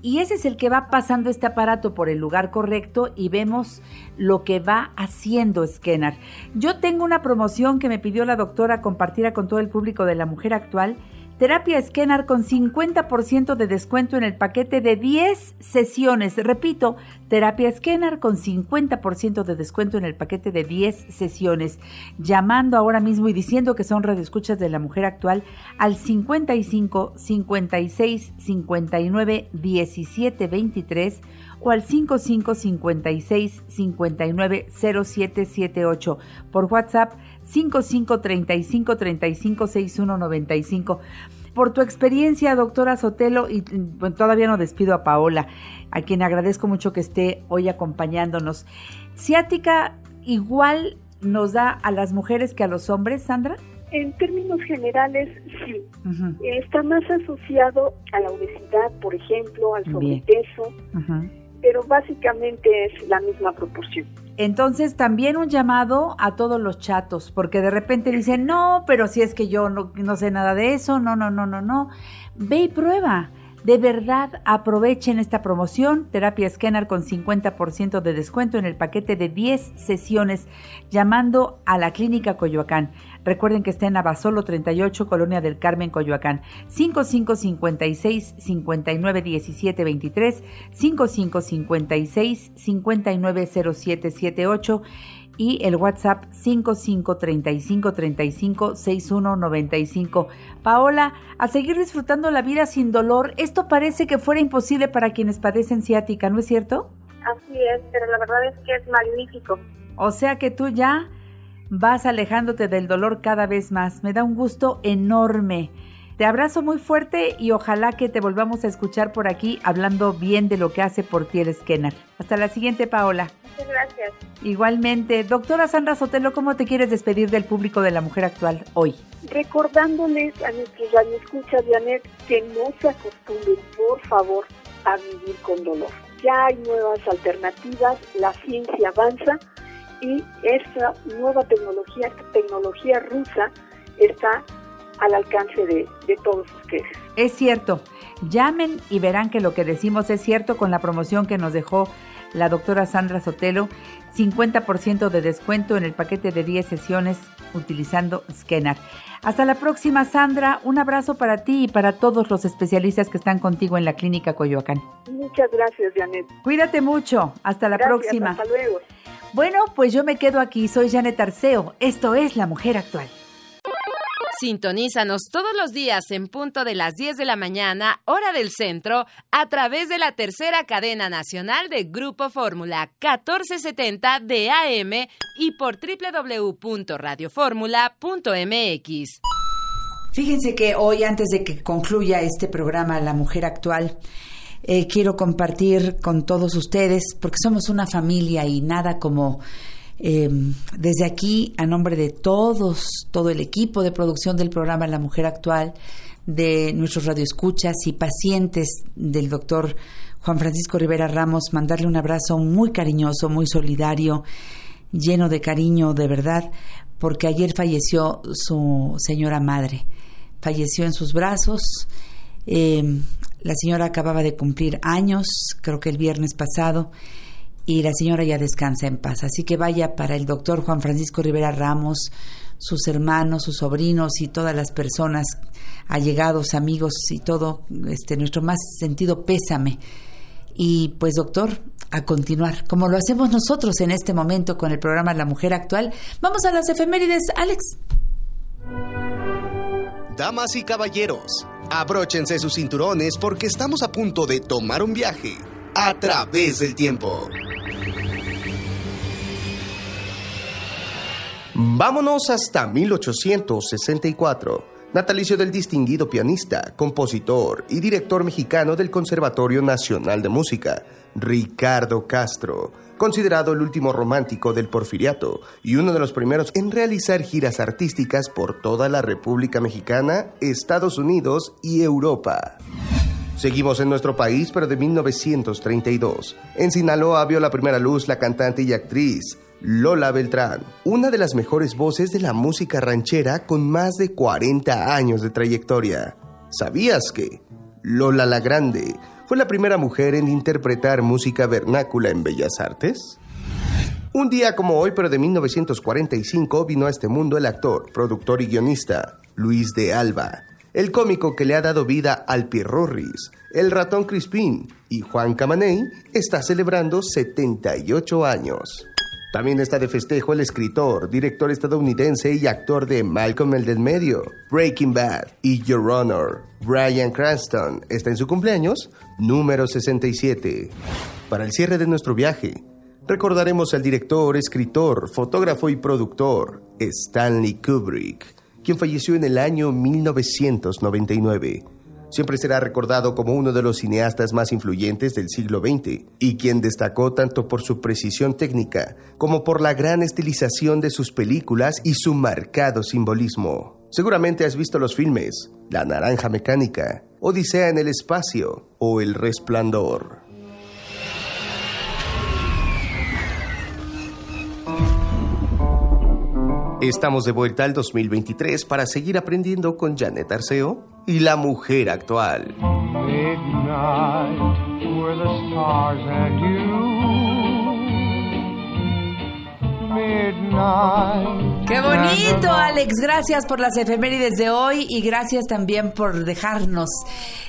Y ese es el que va pasando este aparato por el lugar correcto y vemos lo que va haciendo Scanner. Yo tengo una promoción que me pidió la doctora compartir con todo el público de la mujer actual Terapia Esquenar con 50% de descuento en el paquete de 10 sesiones. Repito, Terapia Esquenar con 50% de descuento en el paquete de 10 sesiones. Llamando ahora mismo y diciendo que son radioescuchas de la mujer actual al 55 56 59 17 23 o al 55 56 59 0778 por WhatsApp 55 35 35 61 95. Por tu experiencia, doctora Sotelo, y bueno, todavía no despido a Paola, a quien agradezco mucho que esté hoy acompañándonos. ¿Ciática igual nos da a las mujeres que a los hombres, Sandra? En términos generales, sí. Está más asociado a la obesidad, por ejemplo, al sobrepeso, pero básicamente es la misma proporción. Entonces, también un llamado a todos los chatos, porque de repente dicen, no, pero si es que yo no, no sé nada de eso, no, no, no, no, no. Ve y prueba. De verdad, aprovechen esta promoción, Terapia Esquenar con 50% de descuento en el paquete de 10 sesiones, llamando a la Clínica Coyoacán. Recuerden que está en Abasolo 38, Colonia del Carmen, Coyoacán. 5556 59 17 23, 5556 59 07 78 y el WhatsApp 55 35 35 61 95. Paola, a seguir disfrutando la vida sin dolor. Esto parece que fuera imposible para quienes padecen ciática, ¿no es cierto? Así es, pero la verdad es que es magnífico. O sea que tú ya vas alejándote del dolor cada vez más. Me da un gusto enorme. Te abrazo muy fuerte y ojalá que te volvamos a escuchar por aquí hablando bien de lo que hace por ti el Scanner. Hasta la siguiente, Paola. Muchas gracias. Igualmente, doctora Sandra Sotelo, ¿cómo te quieres despedir del público de la mujer actual hoy? Recordándoles a nuestros radioescuchas, Janet, que no se acostumbren, por favor, a vivir con dolor. Ya hay nuevas alternativas, la ciencia avanza y esta nueva tecnología, esta tecnología rusa, está al alcance de, de todos ustedes. Es cierto, llamen y verán que lo que decimos es cierto con la promoción que nos dejó la doctora Sandra Sotelo, 50% de descuento en el paquete de 10 sesiones utilizando Scanner. Hasta la próxima, Sandra. Un abrazo para ti y para todos los especialistas que están contigo en la clínica Coyoacán. Muchas gracias, Janet. Cuídate mucho. Hasta la Gracias, próxima. Hasta luego. Bueno, pues yo me quedo aquí. Soy Janet Arceo. Esto es La Mujer Actual. Sintonízanos todos los días en punto de las 10 de la mañana, hora del centro, a través de la tercera cadena nacional de Grupo Fórmula 1470 de AM y por www.radioformula.mx. Fíjense que hoy, antes de que concluya este programa La Mujer Actual, eh, quiero compartir con todos ustedes, porque somos una familia y nada como eh, desde aquí, a nombre de todos, todo el equipo de producción del programa La Mujer Actual, de nuestros radioescuchas y pacientes del doctor Juan Francisco Rivera Ramos, mandarle un abrazo muy cariñoso, muy solidario, lleno de cariño, de verdad, porque ayer falleció su señora madre. Falleció en sus brazos. Eh, la señora acababa de cumplir años, creo que el viernes pasado, y la señora ya descansa en paz. Así que vaya para el doctor Juan Francisco Rivera Ramos, sus hermanos, sus sobrinos y todas las personas, allegados, amigos y todo, este, nuestro más sentido pésame. Y pues doctor, a continuar, como lo hacemos nosotros en este momento con el programa La Mujer Actual, vamos a las efemérides, Alex. Damas y caballeros, abróchense sus cinturones porque estamos a punto de tomar un viaje a través del tiempo. Vámonos hasta 1864, natalicio del distinguido pianista, compositor y director mexicano del Conservatorio Nacional de Música, Ricardo Castro, considerado el último romántico del porfiriato y uno de los primeros en realizar giras artísticas por toda la República Mexicana, Estados Unidos y Europa. Seguimos en nuestro país, pero de 1932. En Sinaloa vio la primera luz la cantante y actriz Lola Beltrán, una de las mejores voces de la música ranchera con más de 40 años de trayectoria. ¿Sabías que Lola la Grande fue la primera mujer en interpretar música vernácula en Bellas Artes? Un día como hoy, pero de 1945, vino a este mundo el actor, productor y guionista Luis de Alba. el cómico que le ha dado vida al Pirurris, el ratón Crispín y Juan Camaney, está celebrando 78 años. También está de festejo el escritor, director estadounidense y actor de Malcolm el del Medio, Breaking Bad y Your Honor. Brian Cranston está en su cumpleaños número 67. Para el cierre de nuestro viaje, recordaremos al director, escritor, fotógrafo y productor Stanley Kubrick, quien falleció en el año 1999. Siempre será recordado como uno de los cineastas más influyentes del siglo XX y quien destacó tanto por su precisión técnica como por la gran estilización de sus películas y su marcado simbolismo. Seguramente has visto los filmes La Naranja Mecánica, Odisea en el Espacio o El Resplandor. Estamos de vuelta al 2023 para seguir aprendiendo con Janet Arceo y la mujer actual. Midnight, Qué bonito, Alex. Gracias por las efemérides de hoy y gracias también por dejarnos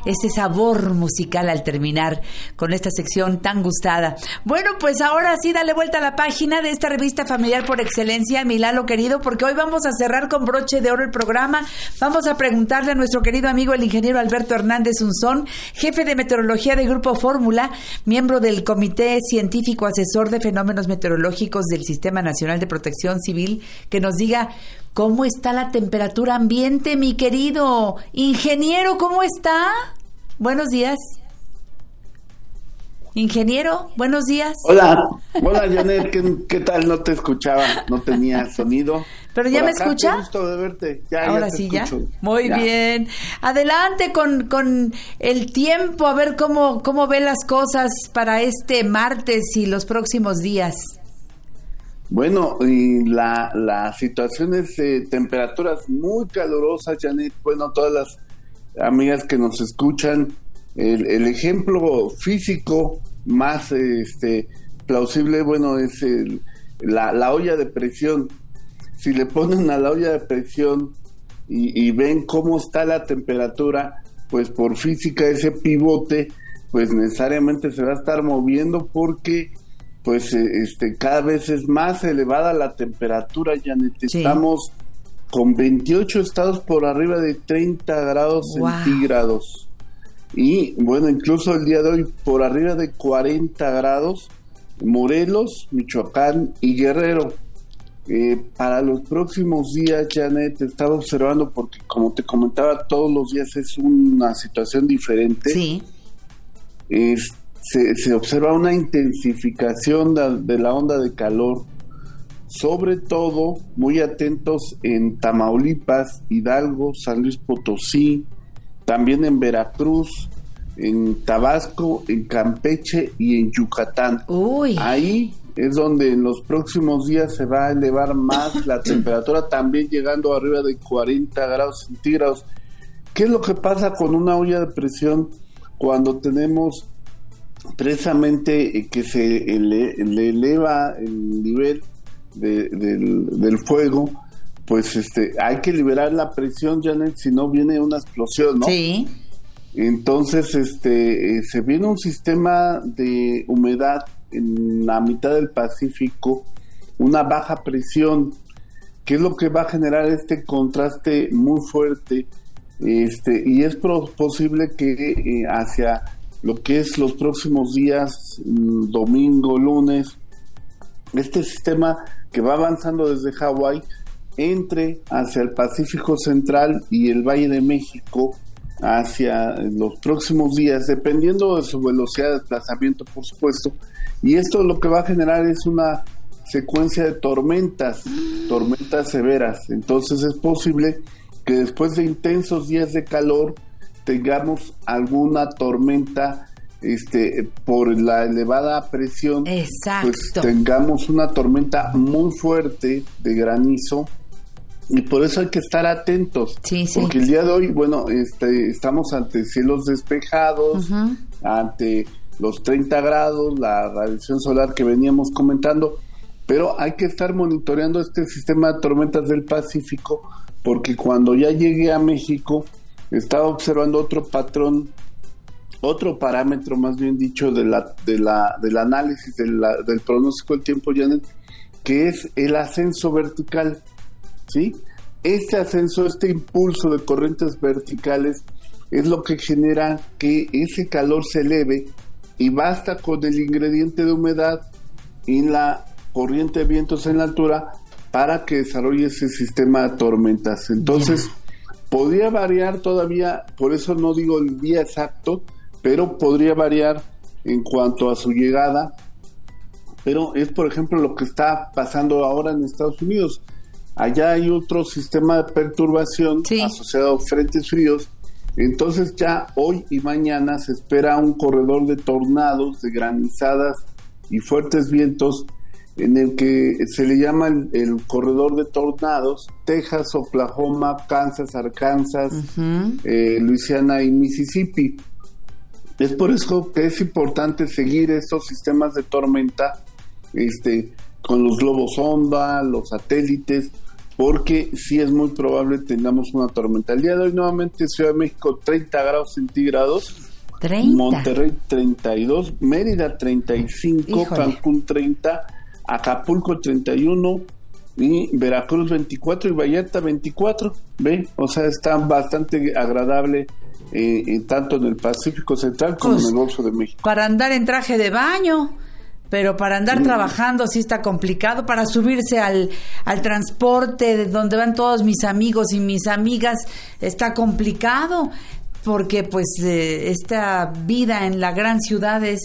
ese sabor musical al terminar con esta sección tan gustada. Bueno, pues ahora sí, dale vuelta a la página de esta revista familiar por excelencia, Milalo querido, porque hoy vamos a cerrar con broche de oro el programa. Vamos a preguntarle a nuestro querido amigo el ingeniero Alberto Hernández Unzón, jefe de meteorología de Grupo Fórmula, miembro del Comité Científico Asesor de Fenómenos Meteorológicos del Sistema Nacional de Protección Civil, que nos diga cómo está la temperatura ambiente, mi querido ingeniero, ¿cómo está? Buenos días. Ingeniero, buenos días. Hola, hola Janet, ¿qué, qué tal? No te escuchaba, no tenía sonido. ¿Pero ya Por me acá, escucha? qué gusto de verte. Ya, ya Ahora te sí, ya. Muy Ya. bien. Adelante con, con el tiempo, a ver cómo, cómo ve las cosas para este martes y los próximos días. Bueno, y la, la situación es de temperaturas muy calurosas, Janet. Bueno, todas las amigas que nos escuchan, el, el ejemplo físico más este, plausible, bueno, es el- la, la olla de presión. Si le ponen a la olla de presión y, y ven cómo está la temperatura, pues por física ese pivote, pues necesariamente se va a estar moviendo porque pues eh, este cada vez es más elevada la temperatura, ya Estamos con 28 estados por arriba de 30 grados Wow. centígrados. Y bueno, incluso el día de hoy por arriba de 40 grados, Morelos, Michoacán y Guerrero. Eh, para los próximos días, Janet, estaba observando porque como te comentaba, todos los días es una situación diferente. Sí. Es- se, se observa una intensificación de, de la onda de calor, sobre todo muy atentos en Tamaulipas, Hidalgo, San Luis Potosí, también en Veracruz, en Tabasco, en Campeche y en Yucatán. Ahí es donde en los próximos días se va a elevar más la temperatura, también llegando arriba de 40 grados centígrados. ¿Qué es lo que pasa con una olla de presión cuando tenemos precisamente eh, que se ele- le eleva el nivel de- del, del fuego? Pues este, hay que liberar la presión, Janet, si no viene una explosión, ¿no? Sí. Entonces, este, eh, se viene un sistema de humedad en la mitad del Pacífico, una baja presión, que es lo que va a generar este contraste muy fuerte, este, y es posible que eh, hacia lo que es los próximos días, mm, domingo, lunes, este sistema que va avanzando desde Hawái entre hacia el Pacífico Central y el Valle de México hacia los próximos días, dependiendo de su velocidad de desplazamiento, por supuesto. Y esto lo que va a generar es una secuencia de tormentas, tormentas severas. Entonces es posible que después de intensos días de calor tengamos alguna tormenta este por la elevada presión Exacto. pues tengamos una tormenta muy fuerte de granizo y por eso hay que estar atentos. Porque el día de hoy bueno este estamos ante cielos despejados ante los 30 grados la radiación solar que veníamos comentando pero hay que estar monitoreando este sistema de tormentas del Pacífico porque cuando ya llegue a México estaba observando otro patrón, otro parámetro más bien dicho de la, de la, del análisis del pronóstico del tiempo, Janet, que es el ascenso vertical. ¿sí? Este ascenso, este impulso de corrientes verticales es lo que genera que ese calor se eleve y basta con el ingrediente de humedad y la corriente de vientos en la altura para que desarrolle ese sistema de tormentas. Entonces, podría variar todavía, por eso no digo el día exacto, pero podría variar en cuanto a su llegada. Pero es, por ejemplo, lo que está pasando ahora en Estados Unidos. Allá hay otro sistema de perturbación asociado a frentes fríos. Entonces ya hoy y mañana se espera un corredor de tornados, de granizadas y fuertes vientos en el que se le llama el, el corredor de tornados, Texas, Oklahoma, Kansas, Arkansas, eh, Luisiana y Mississippi. Es por eso que es importante seguir estos sistemas de tormenta este, con los globos sonda, los satélites, porque sí es muy probable tengamos una tormenta. El día de hoy nuevamente Ciudad de México 30 grados centígrados, 30. Monterrey 32, Mérida 35, Híjole. Cancún 30, Acapulco 31 y Veracruz 24 y Vallarta 24. ¿Ve? O sea, está bastante agradable eh, eh, tanto en el Pacífico Central como Pues, en el Golfo de México. Para andar en traje de baño, pero para andar Mm. trabajando sí está complicado, para subirse al, al transporte de donde van todos mis amigos y mis amigas está complicado, porque pues eh, esta vida en la gran ciudad es,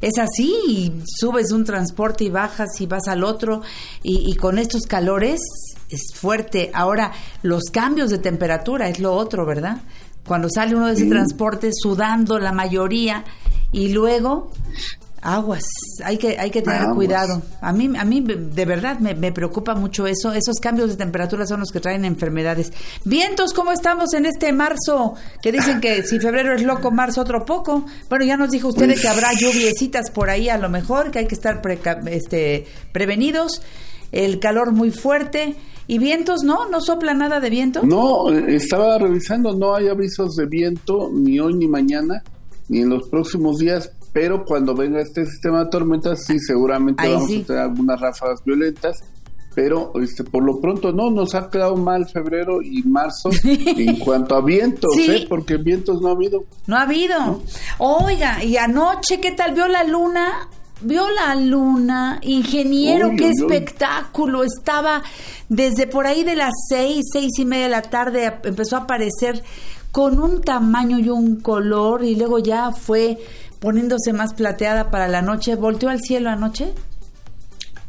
es así, y subes un transporte y bajas y vas al otro, y, y con estos calores es fuerte. Ahora, los cambios de temperatura es lo otro, ¿verdad? Cuando sale uno de ese Sí. transporte sudando la mayoría y luego aguas, hay que hay que tener Aguas. cuidado. A mí a mí de verdad me, me preocupa mucho eso, esos cambios de temperatura son los que traen enfermedades. Vientos, ¿cómo estamos en este marzo? Que dicen que si febrero es loco, marzo otro poco. Bueno, ya nos dijo usted que habrá lluviecitas por ahí a lo mejor, que hay que estar este prevenidos. El calor muy fuerte y vientos, ¿no? No sopla nada de viento. No, estaba revisando, no hay avisos de viento ni hoy ni mañana, ni en los próximos días, pero cuando venga este sistema de tormentas, sí, seguramente Ahí vamos sí. a tener algunas ráfagas violentas, pero este, por lo pronto no, nos ha quedado mal febrero y marzo en cuanto a vientos, Sí. ¿eh? porque vientos no ha habido. No ha habido. Oiga, y anoche, ¿qué tal? ¿Vio la luna? ¿Vio la luna? Ingeniero, Uy, qué uy, uy. espectáculo. Estaba desde por ahí de las seis, seis y media de la tarde, empezó a aparecer con un tamaño y un color, y luego ya fue poniéndose más plateada para la noche. ¿Volteó al cielo anoche?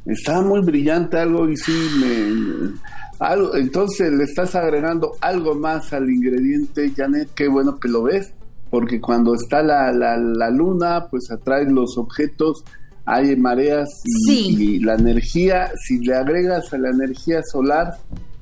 Estaba muy brillante algo y sí me... Algo, entonces le estás agregando algo más al ingrediente, Janet, qué bueno que lo ves, porque cuando está la, la, la luna, pues atrae los objetos, hay mareas y, Sí. y la energía, si le agregas a la energía solar,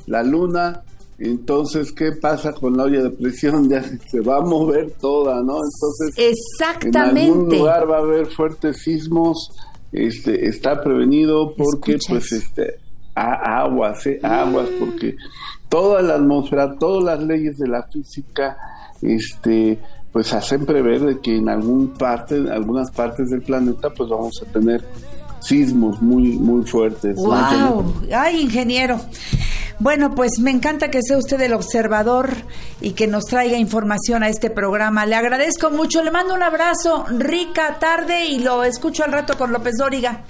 la luna, entonces, ¿qué pasa con la olla de presión? Ya se va a mover toda, ¿no? Entonces, en algún Exactamente. lugar va a haber fuertes sismos, este, está prevenido porque pues este a- aguas, eh, aguas, porque toda la atmósfera, todas las leyes de la física, este, pues hacen prever de que en algún parte, en algunas partes del planeta, pues vamos a tener sismos muy, muy fuertes. ¿no? ¡Wow! ¡Ay, ingeniero! Bueno, pues me encanta que sea usted el observador y que nos traiga información a este programa. Le agradezco mucho, le mando un abrazo, rica tarde y lo escucho al rato con López Dóriga.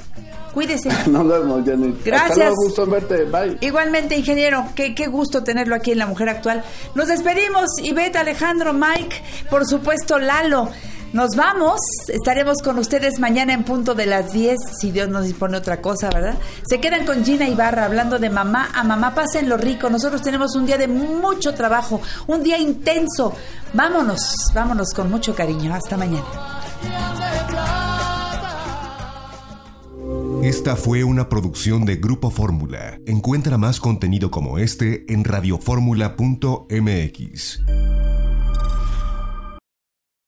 Cuídese. Vemos, Janet. Gracias. Hasta luego, gusto verte. Bye. Igualmente, ingeniero, qué, qué gusto tenerlo aquí en La Mujer Actual. Nos despedimos, Ivette, Alejandro, Mike, por supuesto, Lalo. Nos vamos, estaremos con ustedes mañana en punto de las 10, si Dios nos dispone otra cosa, ¿verdad? Se quedan con Gina Ibarra hablando de mamá a mamá, pasen lo rico. Nosotros tenemos un día de mucho trabajo, un día intenso. Vámonos, vámonos con mucho cariño. Hasta mañana. Esta fue una producción de Grupo Fórmula. Encuentra más contenido como este en radioformula.mx.